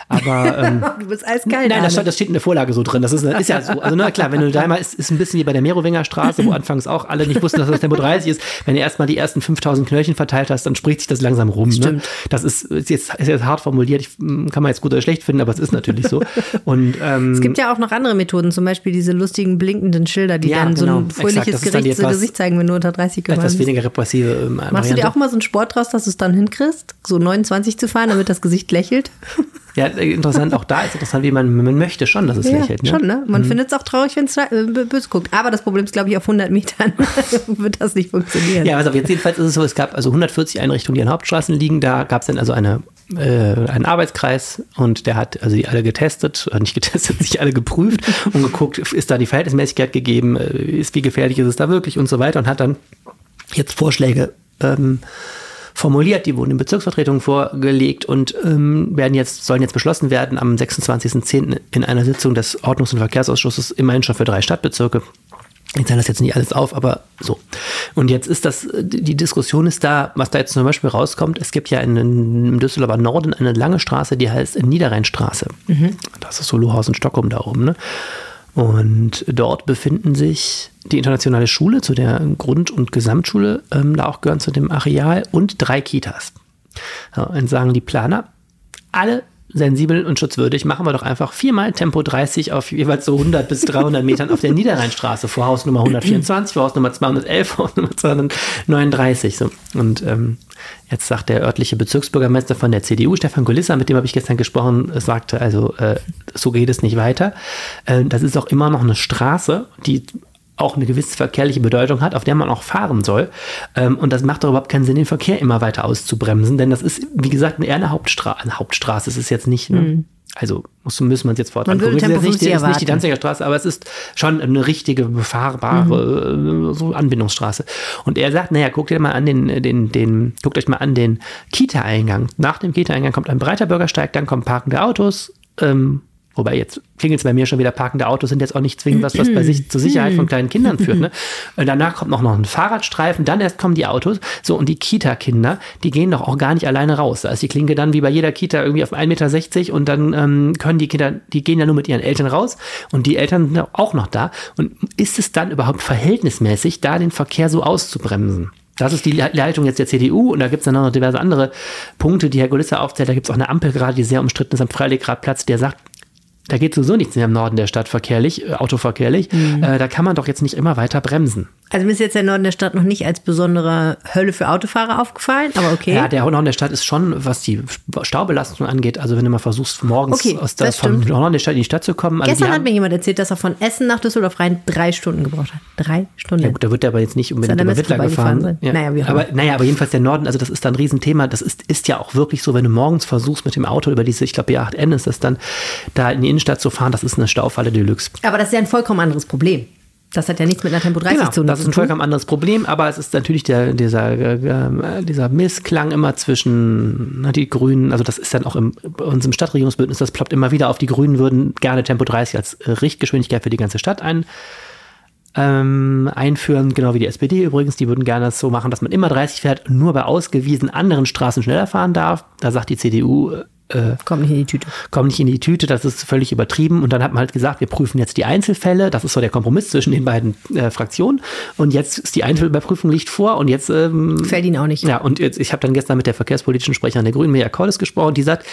Aber ähm, Du bist eiskalt. Nein, das, steht- das steht in der Vorlage so drin. Das ist, ist ja so. Also na klar, wenn du da mal ist, ist ein bisschen wie bei der Merowinger Straße, wo anfangs auch alle nicht wussten, dass das Tempo 30 ist. Wenn du erstmal die ersten 5000 Knöllchen verteilt hast, dann spricht sich das langsam rum. Ne? Stimmt. Das ist, ist, jetzt, ist jetzt hart formuliert. Ich, mm, kann man jetzt gut oder schlecht finden, aber es ist natürlich so. Und ähm, Es gibt ja auch noch andere Methoden, zum Beispiel diese lustigen blinkenden Schilder, die Ja, dann so genau. ein Exakt, fröhliches Gericht, so etwas- Gesicht zeigen, wenn du unter 30 gefahren etwas weniger repressive ähm, Machst du Variante. dir auch mal so einen Sport draus, dass du es dann hinkriegst, so 29 zu fahren, damit das Gesicht lächelt? Ja, äh, interessant. Auch da ist interessant, wie man, man möchte schon, dass es lächelt. Ne? schon, ne? Man findet es auch traurig, wenn es äh, böse guckt. Aber das Problem ist, glaube ich, auf 100 Metern wird das nicht funktionieren. Ja, also jetzt jedenfalls ist es so, es gab also 140 Einrichtungen, die an Hauptstraßen liegen. Da gab es dann also eine, äh, einen Arbeitskreis und der hat also die alle getestet, äh, nicht getestet, sich alle geprüft und geguckt, ist da die Verhältnismäßigkeit gegeben, äh, ist, wie gefährlich ist es da wirklich und so weiter und hat dann jetzt Vorschläge ähm, formuliert, die wurden in Bezirksvertretungen vorgelegt und ähm, werden jetzt, sollen jetzt beschlossen werden am 26.10. in einer Sitzung des Ordnungs- und Verkehrsausschusses, immerhin schon für drei Stadtbezirke. Ich zähle das jetzt nicht alles auf, aber so. Und jetzt ist das, die Diskussion ist da, was da jetzt zum Beispiel rauskommt. Es gibt ja in, im Düsseldorfer Norden eine lange Straße, die heißt Niederrheinstraße. Das ist so Lohausen, Stockholm da oben. Ne? Und dort befinden sich die internationale Schule, zu der Grund- und Gesamtschule, ähm, da auch gehören zu dem Areal und drei Kitas. Ja, und sagen die Planer, alle sensibel und schutzwürdig, machen wir doch einfach viermal Tempo 30 auf jeweils so 100 bis 300 Metern auf der Niederrheinstraße, vor Hausnummer 124, vor Hausnummer 211, vor Hausnummer 239. So. Und ähm, jetzt sagt der örtliche Bezirksbürgermeister von der CDU, Stefan Kulissa, mit dem habe ich gestern gesprochen, äh, sagte also, äh, so geht es nicht weiter. Äh, das ist auch immer noch eine Straße, die auch eine gewisse verkehrliche Bedeutung hat, auf der man auch fahren soll. Ähm, und das macht doch überhaupt keinen Sinn, den Verkehr immer weiter auszubremsen, denn das ist, wie gesagt, eher eine Hauptstraße. Eine Hauptstraße ist es jetzt nicht. Ne? Also muss, müssen wir uns jetzt fortran Man. Es ist nicht, 50 ist nicht die. Danziger Straße, aber es ist schon eine richtige, befahrbare äh, so Anbindungsstraße. Und er sagt, naja, guckt mal an den, den, den, guckt euch mal an den Kita-Eingang. Nach dem Kita-Eingang kommt ein breiter Bürgersteig, dann kommen parkende Autos, ähm, Wobei jetzt klingelt es bei mir schon wieder, parkende Autos sind jetzt auch nicht zwingend was, was bei sich zur Sicherheit von kleinen Kindern führt. Ne? Und danach kommt noch, noch ein Fahrradstreifen, dann erst kommen die Autos. So, und die Kita-Kinder, die gehen doch auch gar nicht alleine raus. Da ist die Klinke dann wie bei jeder Kita irgendwie auf 1,60 Meter und dann ähm, können die Kinder, die gehen ja nur mit ihren Eltern raus und die Eltern sind auch noch da. Und ist es dann überhaupt verhältnismäßig, da den Verkehr so auszubremsen? Das ist die Le- Leitung jetzt der CDU und da gibt es dann noch diverse andere Punkte, die Herr Golissa aufzählt. Da gibt es auch eine Ampel gerade, die sehr umstritten ist am Freilegradplatz, der sagt, da geht sowieso nichts mehr im Norden der Stadt verkehrlich, äh, autoverkehrlich. Mhm. Äh, da kann man doch jetzt nicht immer weiter bremsen. Also mir ist jetzt der Norden der Stadt noch nicht als besondere Hölle für Autofahrer aufgefallen, aber okay. Ja, der Norden der Stadt ist schon, was die Staubelastung angeht, also wenn du mal versuchst, morgens Okay, aus der, vom. Norden der Stadt in die Stadt zu kommen. Also Gestern hat mir jemand erzählt, dass er von Essen nach Düsseldorf rein drei Stunden gebraucht hat. Drei Stunden. ja gut, da wird der aber jetzt nicht unbedingt über Wittler gefahren. sein. Naja, wie aber, naja, aber jedenfalls der Norden, also das ist dann ein Riesenthema. Das ist, ist ja auch wirklich so, wenn du morgens versuchst, mit dem Auto über diese, ich glaube, B8N ist das dann, da in die Innenstadt zu fahren, das ist eine Staufalle Deluxe. Aber das ist ja ein vollkommen anderes Problem. Das hat ja nichts mit einer Tempo 30 Genau, zu das ist ein tun. vollkommen anderes Problem, aber es ist natürlich der, dieser, äh, dieser Missklang immer zwischen na, die Grünen, also das ist dann auch im, bei uns im Stadtregierungsbündnis, das ploppt immer wieder auf, die Grünen würden gerne Tempo 30 als äh, Richtgeschwindigkeit für die ganze Stadt ein, ähm, einführen, genau wie die SPD übrigens, die würden gerne das so machen, dass man immer 30 fährt, nur bei ausgewiesenen anderen Straßen schneller fahren darf. Da sagt die CDU, äh, Kommt nicht in die Tüte. komm nicht in die Tüte, das ist völlig übertrieben. Und dann hat man halt gesagt, wir prüfen jetzt die Einzelfälle. Das ist so der Kompromiss zwischen den beiden äh, Fraktionen. Und jetzt ist die Einzelüberprüfung liegt vor und jetzt ähm, Fällt Ihnen auch nicht. ja, und jetzt, ich habe dann gestern mit der verkehrspolitischen Sprecherin der Grünen, Mia Collis, gesprochen, die sagt,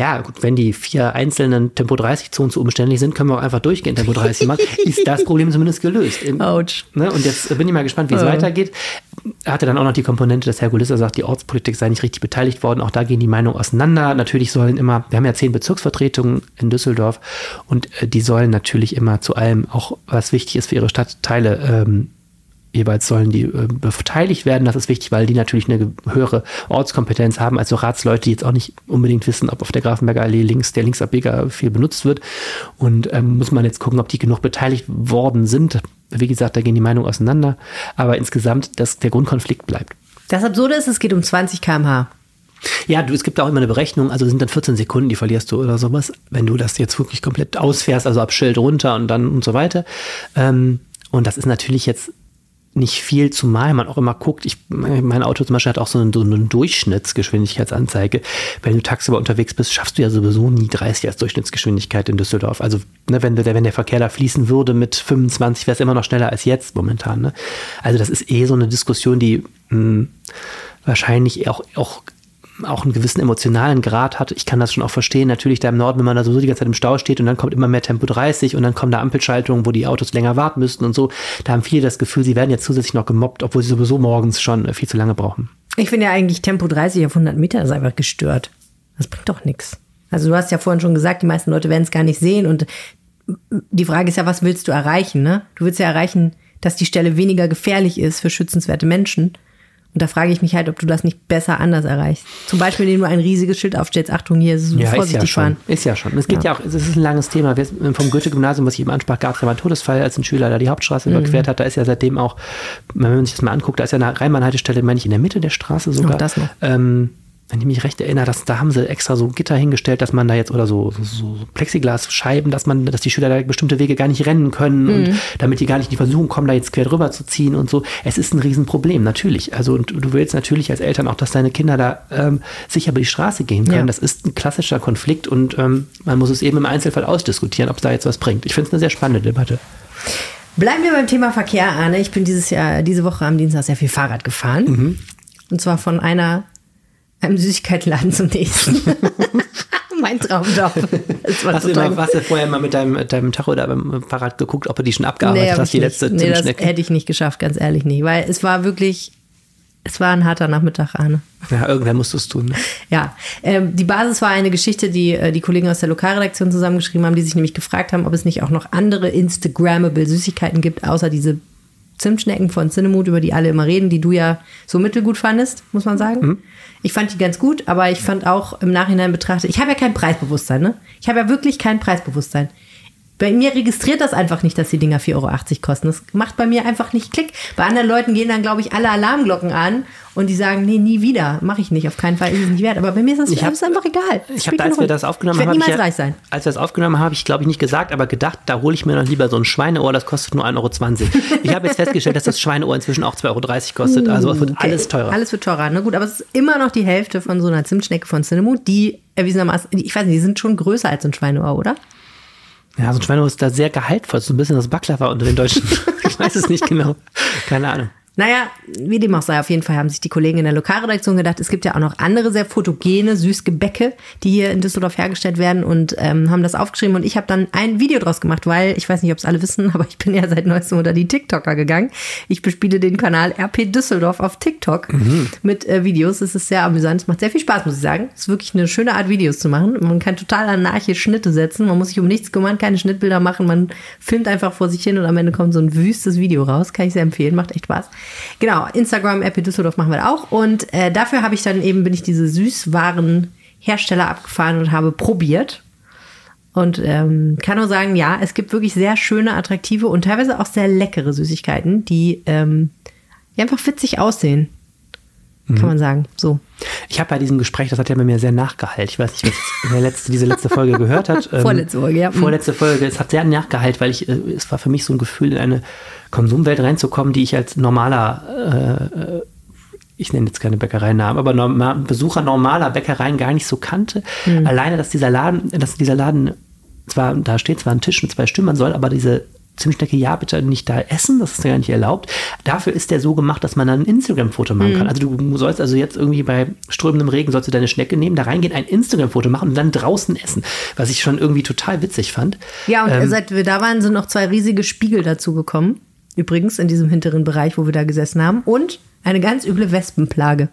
ja, gut, wenn die vier einzelnen Tempo-30-Zonen zu umständlich sind, können wir auch einfach durchgehend Tempo 30 machen. Ist das Problem zumindest gelöst. Im- Autsch. Ne? Und jetzt bin ich mal gespannt, wie es Ja. weitergeht. Er hatte dann auch noch die Komponente, dass Herr Gulissa sagt, die Ortspolitik sei nicht richtig beteiligt worden. Auch da gehen die Meinungen auseinander. Natürlich sollen immer, wir haben ja zehn Bezirksvertretungen in Düsseldorf und äh, die sollen natürlich immer zu allem, auch was wichtig ist für ihre Stadtteile, ähm, jeweils sollen die äh, beteiligt werden. Das ist wichtig, weil die natürlich eine höhere Ortskompetenz haben. Also Ratsleute, die jetzt auch nicht unbedingt wissen, ob auf der Grafenberger Allee links der Linksabbieger viel benutzt wird. Und ähm, muss man jetzt gucken, ob die genug beteiligt worden sind. Wie gesagt, da gehen die Meinungen auseinander. Aber insgesamt, dass der Grundkonflikt bleibt. Das Absurde ist, es geht um 20 km/h. Ja, du, es gibt auch immer eine Berechnung, also sind dann 14 Sekunden, die verlierst du oder sowas, wenn du das jetzt wirklich komplett ausfährst, also ab Schild runter und dann und so weiter. Ähm, und das ist natürlich jetzt nicht viel, zumal man auch immer guckt, ich, mein Auto zum Beispiel hat auch so eine, so eine Durchschnittsgeschwindigkeitsanzeige. Wenn du tagsüber unterwegs bist, schaffst du ja sowieso nie 30 als Durchschnittsgeschwindigkeit in Düsseldorf. Also ne, wenn, der, wenn der Verkehr da fließen würde mit 25, wäre es immer noch schneller als jetzt momentan. Ne? Also das ist eh so eine Diskussion, die mh, wahrscheinlich auch, auch auch einen gewissen emotionalen Grad hat. Ich kann das schon auch verstehen. Natürlich da im Norden, wenn man da sowieso die ganze Zeit im Stau steht und dann kommt immer mehr Tempo 30 und dann kommen da Ampelschaltungen, wo die Autos länger warten müssten und so. Da haben viele das Gefühl, sie werden jetzt zusätzlich noch gemobbt, obwohl sie sowieso morgens schon äh, viel zu lange brauchen. Ich finde ja eigentlich Tempo 30 auf 100 Meter ist einfach gestört. Das bringt doch nichts. Also du hast ja vorhin schon gesagt, die meisten Leute werden es gar nicht sehen und die Frage ist ja, was willst du erreichen? Ne? Du willst ja erreichen, dass die Stelle weniger gefährlich ist für schützenswerte Menschen. Und da frage ich mich halt, ob du das nicht besser anders erreichst. Zum Beispiel, indem du ein riesiges Schild aufstellst. Achtung, hier ist es ist ja vorsichtig schon. fahren. Ist ja schon. Es geht ja, Ja. auch, es ist ein langes Thema. Wir, vom Goethe-Gymnasium, was ich eben ansprach, gab es ja mal einen Todesfall, als ein Schüler da die Hauptstraße Mhm. überquert hat. Da ist ja seitdem auch, wenn man sich das mal anguckt, da ist ja eine Rheinbahn-Haltestelle, meine ich, in der Mitte der Straße sogar. Auch das noch. Ähm, wenn ich mich recht erinnere, dass, da haben sie extra so Gitter hingestellt, dass man da jetzt oder so, so, so Plexiglasscheiben, dass man, dass die Schüler da bestimmte Wege gar nicht rennen können Mhm. und damit die gar nicht in die Versuchung kommen, da jetzt quer drüber zu ziehen und so. Es ist ein Riesenproblem, natürlich. Also und du willst natürlich als Eltern auch, dass deine Kinder da ähm, sicher über die Straße gehen können. Ja. Das ist ein klassischer Konflikt und ähm, man muss es eben im Einzelfall ausdiskutieren, ob es da jetzt was bringt. Ich finde es eine sehr spannende Debatte. Bleiben wir beim Thema Verkehr, Arne. Ich bin dieses Jahr, diese Woche am Dienstag sehr viel Fahrrad gefahren. Mhm. Und zwar von einer, einem Süßigkeitenladen zum nächsten. mein Traumjob. Das war Hast du, immer, hast du vorher mal mit deinem, mit deinem Tacho oder beim Fahrrad geguckt, ob du die schon abgearbeitet hab hast, ich die nicht. letzte Nee, das Zimtschnecke? hätte ich nicht geschafft, ganz ehrlich nicht. Weil es war wirklich, es war ein harter Nachmittag, Arne. Ja, irgendwer musst du es tun. Ne? Ja, ähm, die Basis war eine Geschichte, die äh, die Kollegen aus der Lokalredaktion zusammengeschrieben haben, die sich nämlich gefragt haben, ob es nicht auch noch andere Instagrammable Süßigkeiten gibt, außer diese Zimtschnecken von Cinnamon, über die alle immer reden, die du ja so mittelgut fandest, muss man sagen. Ich fand die ganz gut, aber ich fand auch im Nachhinein betrachtet, ich habe ja kein Preisbewusstsein, ne? Ich habe ja wirklich kein Preisbewusstsein. Bei mir registriert das einfach nicht, dass die Dinger 4,80 Euro kosten. Das macht bei mir einfach nicht Klick. Bei anderen Leuten gehen dann, glaube ich, alle Alarmglocken an und die sagen, nee, nie wieder, mache ich nicht. Auf keinen Fall ist es nicht wert. Aber bei mir ist das, Ich hab- ist einfach egal. Ich habe, als wir das aufgenommen ich haben, hab niemals ja. Als wir das aufgenommen haben, habe ich, glaube ich, nicht gesagt, aber gedacht, da hole ich mir noch lieber so ein Schweineohr, das kostet nur 1,20 Euro. Ich habe jetzt festgestellt, dass das Schweineohr inzwischen auch 2,30 Euro kostet. Also es wird Okay, alles teurer. Alles wird teurer. Na gut, aber es ist immer noch die Hälfte von so einer Zimtschnecke von Cinnamon, die erwiesenermaßen, ich weiß nicht, die sind schon größer als ein Schweineohr, oder? Ja, so ein Schweineohr ist da sehr gehaltvoll. So ein bisschen das Baklava unter den Deutschen. ich weiß es nicht genau. Keine Ahnung. Naja, wie dem auch sei, auf jeden Fall haben sich die Kollegen in der Lokalredaktion gedacht, es gibt ja auch noch andere sehr fotogene Süßgebäcke, die hier in Düsseldorf hergestellt werden und ähm, haben das aufgeschrieben. Und ich habe dann ein Video draus gemacht, weil ich weiß nicht, ob es alle wissen, aber ich bin ja seit neuestem unter die TikToker gegangen. Ich bespiele den Kanal RP Düsseldorf auf TikTok mhm. mit äh, Videos. Es ist sehr amüsant, es macht sehr viel Spaß, muss ich sagen. Es ist wirklich eine schöne Art, Videos zu machen. Man kann total anarche Schnitte setzen, man muss sich um nichts kümmern, keine Schnittbilder machen, man filmt einfach vor sich hin und am Ende kommt so ein wüstes Video raus. Kann ich sehr empfehlen, macht echt Spaß. Genau, Instagram, Epi Düsseldorf machen wir auch. Und äh, dafür habe ich dann eben, bin ich diese Süßwarenhersteller abgefahren und habe probiert. Und ähm, kann nur sagen, ja, es gibt wirklich sehr schöne, attraktive und teilweise auch sehr leckere Süßigkeiten, die, ähm, die einfach witzig aussehen. Kann mhm. man sagen. So. Ich habe bei diesem Gespräch, das hat ja bei mir sehr nachgeheilt. Ich weiß nicht, wer letzte, diese letzte Folge gehört hat. Ähm, vorletzte Folge, ja. Vorletzte Folge. Es hat sehr nachgeheilt, weil ich, äh, es war für mich so ein Gefühl, in eine Konsumwelt reinzukommen, die ich als normaler, äh, äh ich nenne jetzt keine Bäckereinamen, aber normal, Besucher normaler Bäckereien gar nicht so kannte. Mhm. Alleine, dass dieser Laden, dass dieser Laden zwar, da steht zwar ein Tisch mit zwei Stimmen, man soll aber diese Zimtschnecke, ja, bitte nicht da essen, das ist ja nicht erlaubt. Dafür ist der so gemacht, dass man dann ein Instagram-Foto machen mhm. kann. Also du sollst also jetzt irgendwie bei strömendem Regen, sollst du deine Schnecke nehmen, da reingehen, ein Instagram-Foto machen und dann draußen essen, was ich schon irgendwie total witzig fand. Ja, und ähm, seit wir da waren, sind noch zwei riesige Spiegel dazu gekommen. Übrigens in diesem hinteren Bereich, wo wir da gesessen haben. Und eine ganz üble Wespenplage.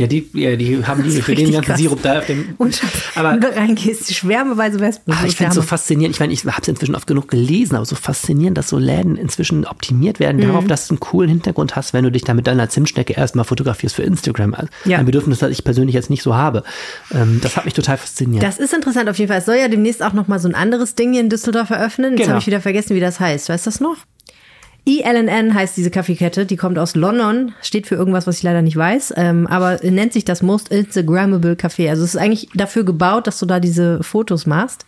Ja, die, ja, die haben die für den ganzen krass. Sirup da auf dem. Und aber du reingehst, schwärmeweise Wespen. Ah, ich finde es so faszinierend. Ich meine, ich habe es inzwischen oft genug gelesen, aber so faszinierend, dass so Läden inzwischen optimiert werden mhm. darauf, dass du einen coolen Hintergrund hast, wenn du dich da mit deiner Zimtschnecke erstmal fotografierst für Instagram. Also ja. Ein Bedürfnis, das ich persönlich jetzt nicht so habe. Ähm, das hat mich total fasziniert. Das ist interessant auf jeden Fall. Es soll ja demnächst auch noch mal so ein anderes Ding hier in Düsseldorf eröffnen. Jetzt genau. habe ich wieder vergessen, wie das heißt. Weißt du das noch? ELNN heißt diese Kaffeekette, die kommt aus London, steht für irgendwas, was ich leider nicht weiß, ähm, aber nennt sich das Most Instagrammable Café. Also es ist eigentlich dafür gebaut, dass du da diese Fotos machst.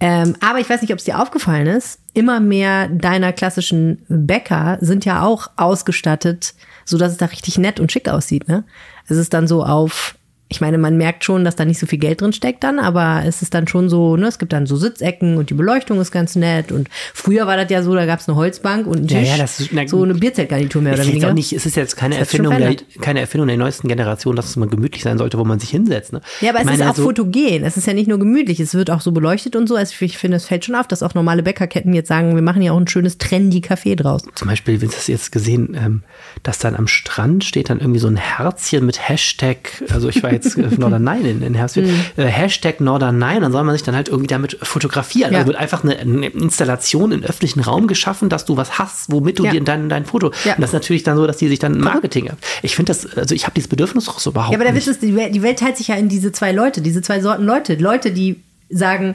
Ähm, aber ich weiß nicht, ob es dir aufgefallen ist, immer mehr deiner klassischen Bäcker sind ja auch ausgestattet, so dass es da richtig nett und schick aussieht. Ne? Es ist dann so auf ich meine, man merkt schon, dass da nicht so viel Geld drin steckt dann, aber es ist dann schon so, ne, es gibt dann so Sitzecken und die Beleuchtung ist ganz nett. Und früher war das ja so, da gab es eine Holzbank und einen Tisch, ja, ja, das ist, na, so eine Bierzeltgarnitur mehr oder weniger. Nicht, es ist jetzt keine Erfindung, der, keine Erfindung der neuesten Generation, dass es mal gemütlich sein sollte, wo man sich hinsetzt. Ne? Ja, aber ich es meine, ist auch so fotogen. Es ist ja nicht nur gemütlich, es wird auch so beleuchtet und so. Also ich finde, es fällt schon auf, dass auch normale Bäckerketten jetzt sagen, wir machen ja auch ein schönes trendy Café draus. Zum Beispiel, wenn du das jetzt gesehen, ähm, dass dann am Strand steht dann irgendwie so ein Herzchen mit Hashtag, also ich war jetzt Norderney in, in Herbstfeld, mhm. äh, Hashtag Norderney, dann soll man sich dann halt irgendwie damit fotografieren. Ja. Also wird einfach eine, eine, Installation im öffentlichen Raum geschaffen, dass du was hast, womit du ja. dir dein, dein Foto. Ja. Und das ist natürlich dann so, dass die sich dann Marketing. Ich finde das, also ich habe dieses Bedürfnis auch so überhaupt. Ja, aber der Witz ist, die Welt, die Welt teilt sich ja in diese zwei Leute, diese zwei Sorten Leute. Leute, die sagen,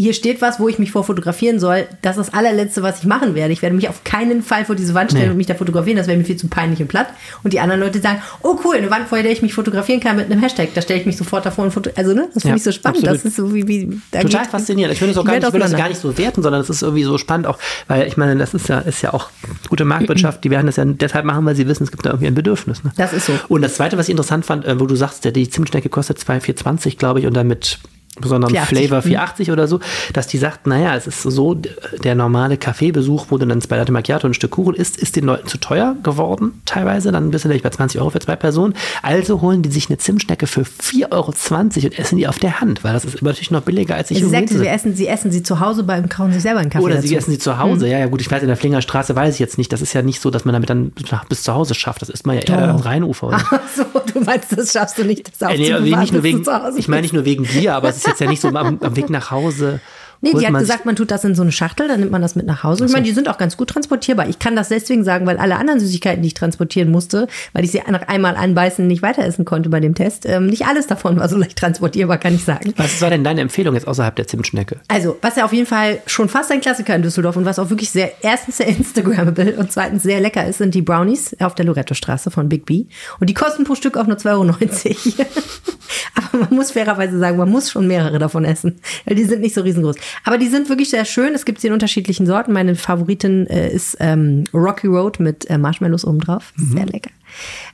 hier steht was, wo ich mich vor fotografieren soll. Das ist das allerletzte, was ich machen werde. Ich werde mich auf keinen Fall vor diese Wand stellen nee. und mich da fotografieren. Das wäre mir viel zu peinlich und platt. Und die anderen Leute sagen, oh cool, eine Wand, vor der ich mich fotografieren kann mit einem Hashtag. Da stelle ich mich sofort davor und foto. Also, ne? Das finde ja, ich so spannend. Absolut. Das ist so wie, wie Total faszinierend. Ich, finde auch gar nicht, ich will das gar nicht so werten, sondern es ist irgendwie so spannend auch, weil ich meine, das ist ja, ist ja auch gute Marktwirtschaft. Die werden das ja deshalb machen, weil sie wissen, es gibt da irgendwie ein Bedürfnis. Ne? Das ist so. Und das zweite, was ich interessant fand, äh, wo du sagst, die Zimtschnecke kostet 2,420, glaube ich, und dann mit besonderen 480. Flavor 480 mhm. oder so, dass die sagt, naja, es ist so, der normale Kaffeebesuch, wo du dann zwei Latte Macchiato und ein Stück Kuchen isst, ist den Leuten zu teuer geworden, teilweise, dann bist du vielleicht bei 20 Euro für zwei Personen. Also holen die sich eine Zimtschnecke für 4,20 Euro und essen die auf der Hand, weil das ist natürlich noch billiger, als ich sie sagt, sie essen, sie essen sie zu Hause beim kauen sich selber einen Kaffee Oder dazu. sie essen sie zu Hause, mhm. ja, ja gut, ich weiß, in der Flingerstraße weiß ich jetzt nicht, das ist ja nicht so, dass man damit dann bis zu Hause schafft, das ist man ja eher am Rheinufer. Oder? Ach so, du meinst, das schaffst du nicht, das äh, nee, nicht nur wegen, Ich meine nicht nur wegen dir, aber es ist jetzt ja nicht so am, am Weg nach Hause Nee, die hat gesagt, man tut das in so eine Schachtel, dann nimmt man das mit nach Hause. Ich meine, die sind auch ganz gut transportierbar. Ich kann das deswegen sagen, weil alle anderen Süßigkeiten, die ich transportieren musste, weil ich sie nach einmal anbeißen nicht weiter essen konnte bei dem Test, ähm, nicht alles davon war so leicht transportierbar, kann ich sagen. Was war denn deine Empfehlung jetzt außerhalb der Zimtschnecke? Also, was ja auf jeden Fall schon fast ein Klassiker in Düsseldorf und was auch wirklich sehr, erstens sehr Instagrammable und zweitens sehr lecker ist, sind die Brownies auf der Loretto-Straße von Big B. Und die kosten pro Stück auch nur 2,90 Euro. Aber man muss fairerweise sagen, man muss schon mehrere davon essen, weil die sind nicht so riesengroß. Aber die sind wirklich sehr schön. Es gibt sie in unterschiedlichen Sorten. Meine Favoritin äh, ist ähm, Rocky Road mit äh, Marshmallows obendrauf. Mhm. Sehr lecker.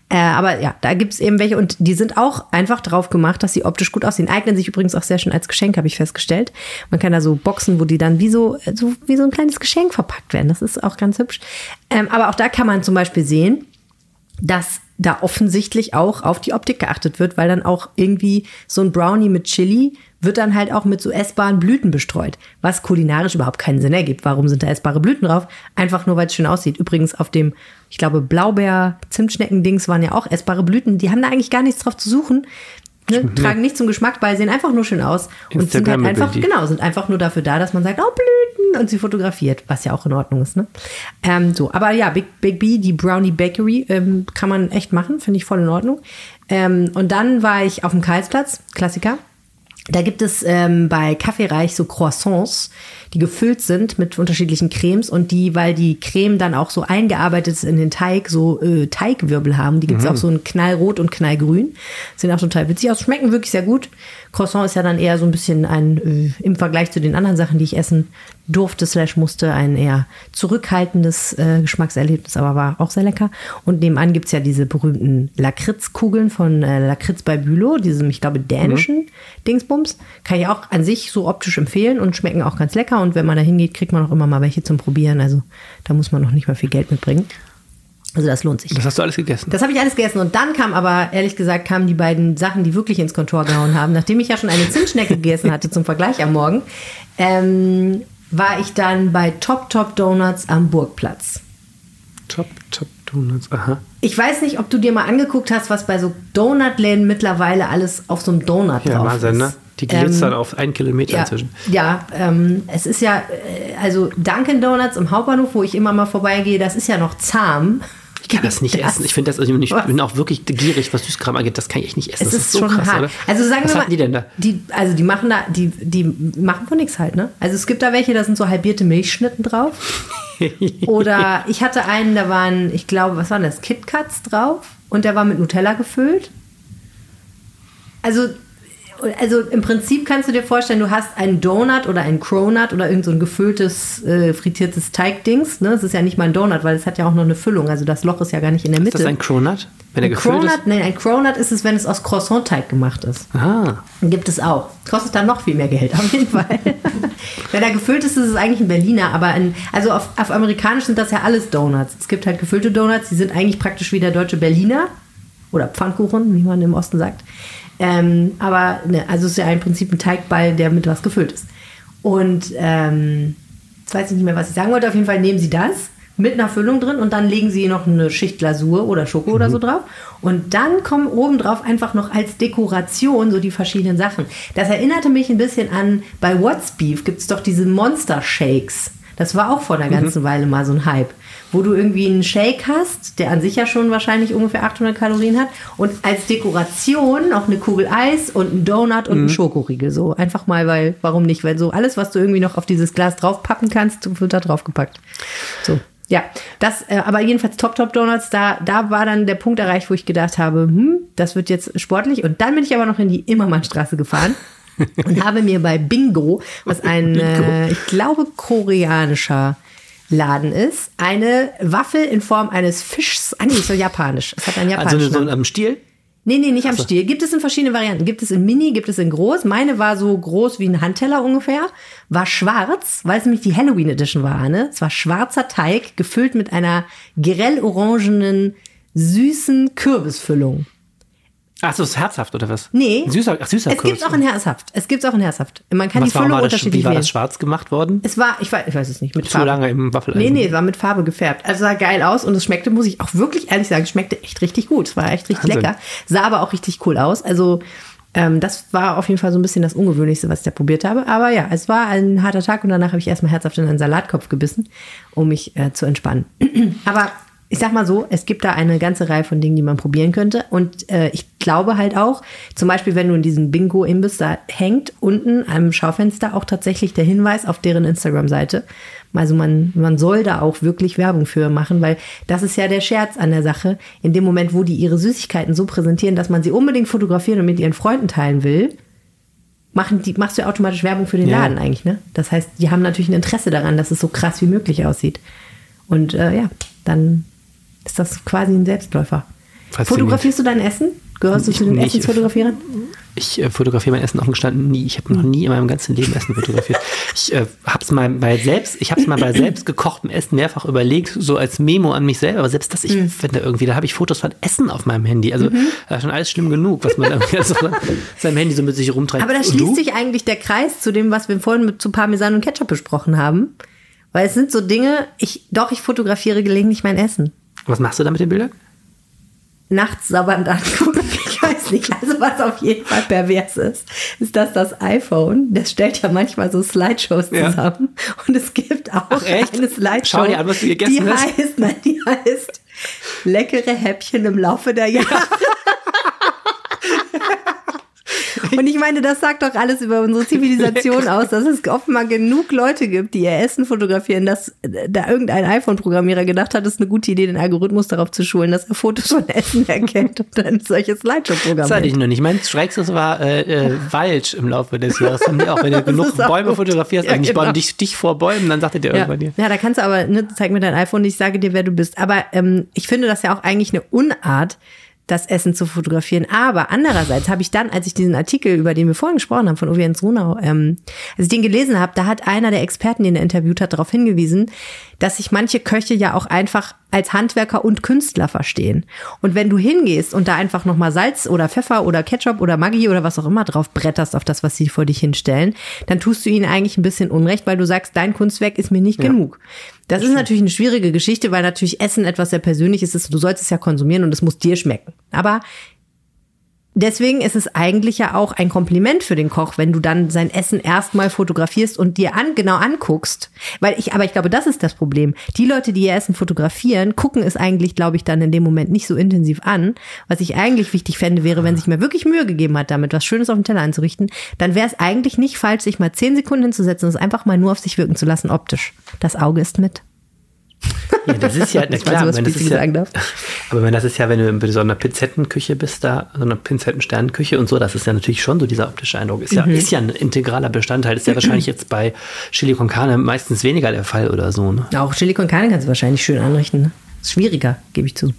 Äh, aber ja, da gibt's eben welche und die sind auch einfach drauf gemacht, dass sie optisch gut aussehen. Eignen sich übrigens auch sehr schön als Geschenk, habe ich festgestellt. Man kann da so Boxen, wo die dann wie so, so, wie so ein kleines Geschenk verpackt werden. Das ist auch ganz hübsch. Ähm, aber auch da kann man zum Beispiel sehen, dass da offensichtlich auch auf die Optik geachtet wird, weil dann auch irgendwie so ein Brownie mit Chili wird dann halt auch mit so essbaren Blüten bestreut, was kulinarisch überhaupt keinen Sinn ergibt. Warum sind da essbare Blüten drauf? Einfach nur, weil es schön aussieht. Übrigens auf dem, ich glaube, Blaubeer-Zimtschnecken-Dings waren ja auch essbare Blüten. Die haben da eigentlich gar nichts drauf zu suchen. Ne? Tragen nicht zum Geschmack bei, sehen einfach nur schön aus und sind halt einfach, genau, sind einfach nur dafür da, dass man sagt, oh Blüten und sie fotografiert, was ja auch in Ordnung ist. Ne? Ähm, so, aber ja, Big, Big B, die Brownie Bakery, ähm, kann man echt machen, finde ich voll in Ordnung. Ähm, und dann war ich auf dem Karlsplatz, Klassiker. Da gibt es ähm, bei Kaffeereich so Croissants, die gefüllt sind mit unterschiedlichen Cremes und die, weil die Creme dann auch so eingearbeitet ist in den Teig, so äh, Teigwirbel haben. Die gibt es mhm. auch so ein knallrot und knallgrün. Sehen auch total witzig aus, schmecken wirklich sehr gut. Croissant ist ja dann eher so ein bisschen ein, äh, im Vergleich zu den anderen Sachen, die ich essen durfte, slash musste, ein eher zurückhaltendes äh, Geschmackserlebnis, aber war auch sehr lecker. Und nebenan gibt es ja diese berühmten Lakritzkugeln von äh, Lakritz bei Bülow, diesem, ich glaube, dänischen mhm. Dingsbums. Kann ich auch an sich so optisch empfehlen und schmecken auch ganz lecker. Und wenn man da hingeht, kriegt man auch immer mal welche zum Probieren. Also da muss man noch nicht mal viel Geld mitbringen. Also das lohnt sich. Das hast du alles gegessen? Das habe ich alles gegessen. Und dann kam aber, ehrlich gesagt, kamen die beiden Sachen, die wirklich ins Kontor gehauen haben. Nachdem ich ja schon eine Zimtschnecke gegessen hatte zum Vergleich am Morgen, ähm, war ich dann bei Top Top Donuts am Burgplatz. Top Top Donuts, aha. Ich weiß nicht, ob du dir mal angeguckt hast, was bei so Donutläden mittlerweile alles auf so einem Donut ja, drauf Wahnsinn, ist. Ne? Die glitzern ähm, auf einen Kilometer ja, inzwischen. Ja, ähm, es ist ja, äh, also Dunkin' Donuts im Hauptbahnhof, wo ich immer mal vorbeigehe, das ist ja noch zahm. Ich kann das nicht das essen. Ich finde das, also ich bin auch wirklich gierig, was Süßkram angeht. Das kann ich echt nicht essen. Es das ist, ist so schon krass, hart. Oder? Also sagen was wir mal, die denn da? Die, also die machen da, die, die machen von nichts halt, ne? Also es gibt da welche, da sind so halbierte Milchschnitten drauf. Oder ich hatte einen, da waren, ich glaube, was waren das? KitKats drauf und der war mit Nutella gefüllt. Also also im Prinzip kannst du dir vorstellen, du hast einen Donut oder einen Cronut oder irgend so ein gefülltes, äh, frittiertes Teigdings. Ne? Es ist ja nicht mal ein Donut, weil es hat ja auch noch eine Füllung. Also das Loch ist ja gar nicht in der Mitte. Ist das ein Cronut? Wenn er gefüllt Cronut, ist? Nein, ein Cronut ist es, wenn es aus Croissant-Teig gemacht ist. Ah. Gibt es auch. Kostet dann noch viel mehr Geld, auf jeden Fall. wenn er gefüllt ist, ist es eigentlich ein Berliner. Aber ein, also auf, auf amerikanisch sind das ja alles Donuts. Es gibt halt gefüllte Donuts, die sind eigentlich praktisch wie der deutsche Berliner. Oder Pfannkuchen, wie man im Osten sagt. Ähm, aber ne, also es ist ja im Prinzip ein Teigball, der mit was gefüllt ist. Und ähm, jetzt weiß ich nicht mehr, was ich sagen wollte. Auf jeden Fall nehmen Sie das mit einer Füllung drin und dann legen Sie noch eine Schicht Glasur oder Schoko mhm. oder so drauf. Und dann kommen obendrauf einfach noch als Dekoration so die verschiedenen Sachen. Das erinnerte mich ein bisschen an, bei What's Beef gibt es doch diese Monster Shakes. Das war auch vor einer mhm. ganzen mhm. Weile mal so ein Hype wo du irgendwie einen Shake hast, der an sich ja schon wahrscheinlich ungefähr 800 Kalorien hat und als Dekoration noch eine Kugel Eis und ein Donut und mhm. ein Schokoriegel. So einfach mal, weil, warum nicht? Weil so alles, was du irgendwie noch auf dieses Glas draufpacken kannst, wird da draufgepackt. So. Ja, das, äh, aber jedenfalls Top Top Donuts, da, da war dann der Punkt erreicht, wo ich gedacht habe, hm, das wird jetzt sportlich. Und dann bin ich aber noch in die Immermannstraße gefahren und habe mir bei Bingo, was ein, äh, ich glaube, koreanischer Laden ist, eine Waffel in Form eines Fischs. Ah, nee, so japanisch. Es hat einen also japanischen Also so am Stiel? Nee, nee, nicht am Stiel. Gibt es in verschiedenen Varianten. Gibt es in Mini, gibt es in groß. Meine war so groß wie ein Handteller ungefähr. War schwarz, weil es nämlich die Halloween Edition war, ne? Es war schwarzer Teig, gefüllt mit einer grell-orangenen, süßen Kürbisfüllung. Ach so, ist herzhaft oder was? Nee. Süßer, ach, süßer Es gibt auch in herzhaft. Es gibt auch in herzhaft. Man kann was die Füllung war, unterschiedlich Wie war das schwarz gemacht worden? Es war, ich weiß, ich weiß es nicht, mit Zu Farbe. lange im Waffeleisen. Nee, nee, es war mit Farbe gefärbt. Also sah geil aus und es schmeckte, muss ich auch wirklich ehrlich sagen, schmeckte echt richtig gut. Es war echt richtig Wahnsinn. lecker. Sah aber auch richtig cool aus. Also ähm, das war auf jeden Fall so ein bisschen das Ungewöhnlichste, was ich da probiert habe. Aber ja, es war ein harter Tag und danach habe ich erstmal herzhaft in einen Salatkopf gebissen, um mich äh, zu entspannen. aber ich sag mal so, es gibt da eine ganze Reihe von Dingen, die man probieren könnte. Und äh, ich glaube halt auch, zum Beispiel, wenn du in diesem Bingo-Imbiss da hängt, unten am Schaufenster auch tatsächlich der Hinweis auf deren Instagram-Seite. Also man, man soll da auch wirklich Werbung für machen, weil das ist ja der Scherz an der Sache. In dem Moment, wo die ihre Süßigkeiten so präsentieren, dass man sie unbedingt fotografieren und mit ihren Freunden teilen will, machen die, machst du automatisch Werbung für den ja. Laden eigentlich. Ne? Das heißt, die haben natürlich ein Interesse daran, dass es so krass wie möglich aussieht. Und äh, ja, dann ist das quasi ein Selbstläufer. Fotografierst du dein Essen? Gehörst du zu den Essensfotografierern? Ich äh, fotografiere mein Essen offen gestanden nie. Ich habe noch nie in meinem ganzen Leben Essen fotografiert. Ich äh, habe es mal bei selbst, ich habe es mal bei selbst gekochtem Essen mehrfach überlegt, so als Memo an mich selber. Aber selbst das, ich mhm. finde irgendwie, da habe ich Fotos von Essen auf meinem Handy. Also mhm. äh, schon alles schlimm genug, was man dann so seinem Handy so mit sich rumtreibt. Aber da schließt sich eigentlich der Kreis zu dem, was wir vorhin mit zu Parmesan und Ketchup besprochen haben. Weil es sind so Dinge, ich, doch, ich fotografiere gelegentlich mein Essen. Was machst du da mit den Bildern? nachts sabbernd angucken. Ich weiß nicht. Also was auf jeden Fall pervers ist, ist, dass das iPhone, das stellt ja manchmal so Slideshows zusammen. Ja. Und es gibt auch Ach, eine Slideshow, Schau dir an, was du gegessen die hast. heißt, nein, die heißt leckere Häppchen im Laufe der Jahre. Und ich meine, das sagt doch alles über unsere Zivilisation aus, dass es offenbar genug Leute gibt, die ihr Essen fotografieren, dass da irgendein iPhone-Programmierer gedacht hat, es ist eine gute Idee, den Algorithmus darauf zu schulen, dass er Fotos von Essen erkennt und dann solches Slideshow-Programm. Das hatte ich noch nicht. Mein Schrägstes war äh, äh, Wald im Laufe des Jahres. Und auch wenn du genug Bäume fotografierst, ja, eigentlich genau. dich, dich vor Bäumen, dann sagt er dir ja. irgendwann dir. Ja, da kannst du aber, ne, zeig mir dein iPhone, ich sage dir, wer du bist. Aber ähm, ich finde das ja auch eigentlich eine Unart, das Essen zu fotografieren. Aber andererseits habe ich dann, als ich diesen Artikel, über den wir vorhin gesprochen haben, von Oviens Runau, ähm, als ich den gelesen habe, da hat einer der Experten, den er interviewt hat, darauf hingewiesen, dass sich manche Köche ja auch einfach als Handwerker und Künstler verstehen. Und wenn du hingehst und da einfach nochmal Salz oder Pfeffer oder Ketchup oder Maggi oder was auch immer drauf bretterst auf das, was sie vor dich hinstellen, dann tust du ihnen eigentlich ein bisschen Unrecht, weil du sagst, dein Kunstwerk ist mir nicht ja. genug. Das ist natürlich eine schwierige Geschichte, weil natürlich Essen etwas sehr Persönliches ist. Du sollst es ja konsumieren und es muss dir schmecken. Aber deswegen ist es eigentlich ja auch ein Kompliment für den Koch, wenn du dann sein Essen erstmal fotografierst und dir an, genau anguckst. Weil ich, aber ich glaube, das ist das Problem. Die Leute, die ihr Essen fotografieren, gucken es eigentlich, glaube ich, dann in dem Moment nicht so intensiv an. Was ich eigentlich wichtig fände, wäre, wenn sich mir wirklich Mühe gegeben hat, damit was Schönes auf dem Teller anzurichten, dann wäre es eigentlich nicht falsch, sich mal zehn Sekunden hinzusetzen und es einfach mal nur auf sich wirken zu lassen, optisch. Das Auge ist mit. Ja, das ist ja, na klar, wenn das ist ja, sagen darf. aber wenn das ist ja, wenn du in so einer Pinzettenküche bist, da, so einer Pinzettensternenküche und so, das ist ja natürlich schon so dieser optische Eindruck. Ist ja, mhm. ist ja ein integraler Bestandteil. Ist ja wahrscheinlich jetzt bei Chili con Carne meistens weniger der Fall oder so. Ne? Auch Chili con Carne kannst du wahrscheinlich schön anrichten. Ne? Ist schwieriger, gebe ich zu.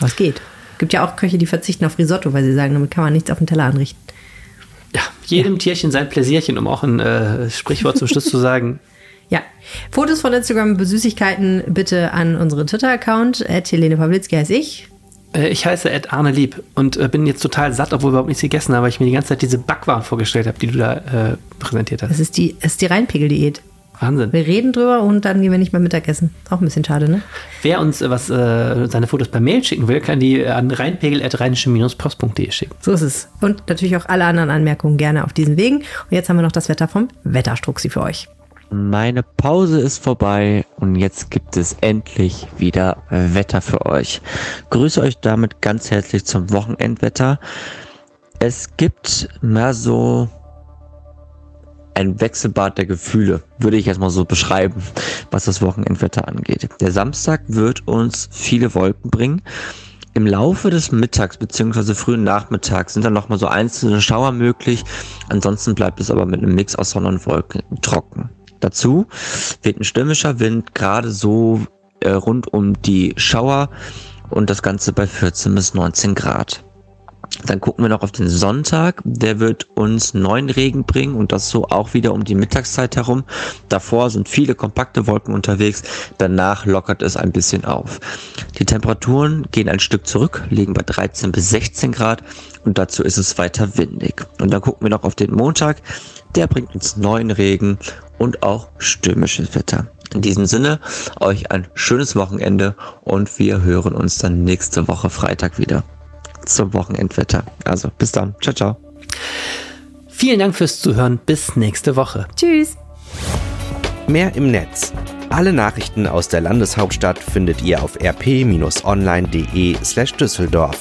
Was geht? Gibt ja auch Köche, die verzichten auf Risotto, weil sie sagen, damit kann man nichts auf dem Teller anrichten. Ja, jedem ja. Tierchen sein Pläsierchen, um auch ein äh, Sprichwort zum Schluss zu sagen. Ja. Fotos von Instagram mit Süßigkeiten bitte an unseren Twitter-Account. Helene Pawlitzki heiße ich. Äh, ich heiße Ed Arne Lieb und äh, bin jetzt total satt, obwohl überhaupt nichts gegessen haben, weil ich mir die ganze Zeit diese Backwaren vorgestellt habe, die du da äh, präsentiert hast. Das ist die, das ist die Reinpegel-Diät. Wahnsinn. Wir reden drüber und dann gehen wir nicht mehr Mittagessen. Auch ein bisschen schade, ne? Wer uns äh, was äh, seine Fotos per Mail schicken will, kann die an reinpegel.rheinische-post.de schicken. So ist es. Und natürlich auch alle anderen Anmerkungen gerne auf diesen Wegen. Und jetzt haben wir noch das Wetter vom Wetterstruxi für euch. Meine Pause ist vorbei und jetzt gibt es endlich wieder Wetter für euch. Grüße euch damit ganz herzlich zum Wochenendwetter. Es gibt mehr so ein Wechselbad der Gefühle, würde ich jetzt mal so beschreiben, was das Wochenendwetter angeht. Der Samstag wird uns viele Wolken bringen. Im Laufe des Mittags bzw. frühen Nachmittags sind dann nochmal so einzelne Schauer möglich. Ansonsten bleibt es aber mit einem Mix aus Sonne und Wolken trocken. Dazu weht ein stürmischer Wind gerade so äh, rund um die Schauer und das Ganze bei 14 bis 19 Grad. Dann gucken wir noch auf den Sonntag. Der wird uns neuen Regen bringen und das so auch wieder um die Mittagszeit herum. Davor sind viele kompakte Wolken unterwegs. Danach lockert es ein bisschen auf. Die Temperaturen gehen ein Stück zurück, liegen bei 13 bis 16 Grad und dazu ist es weiter windig. Und dann gucken wir noch auf den Montag. Der bringt uns neuen Regen und auch stürmisches Wetter. In diesem Sinne, euch ein schönes Wochenende und wir hören uns dann nächste Woche Freitag wieder zum Wochenendwetter. Also bis dann. Ciao, ciao. Vielen Dank fürs Zuhören. Bis nächste Woche. Tschüss. Mehr im Netz. Alle Nachrichten aus der Landeshauptstadt findet ihr auf rp-online.de slash Düsseldorf.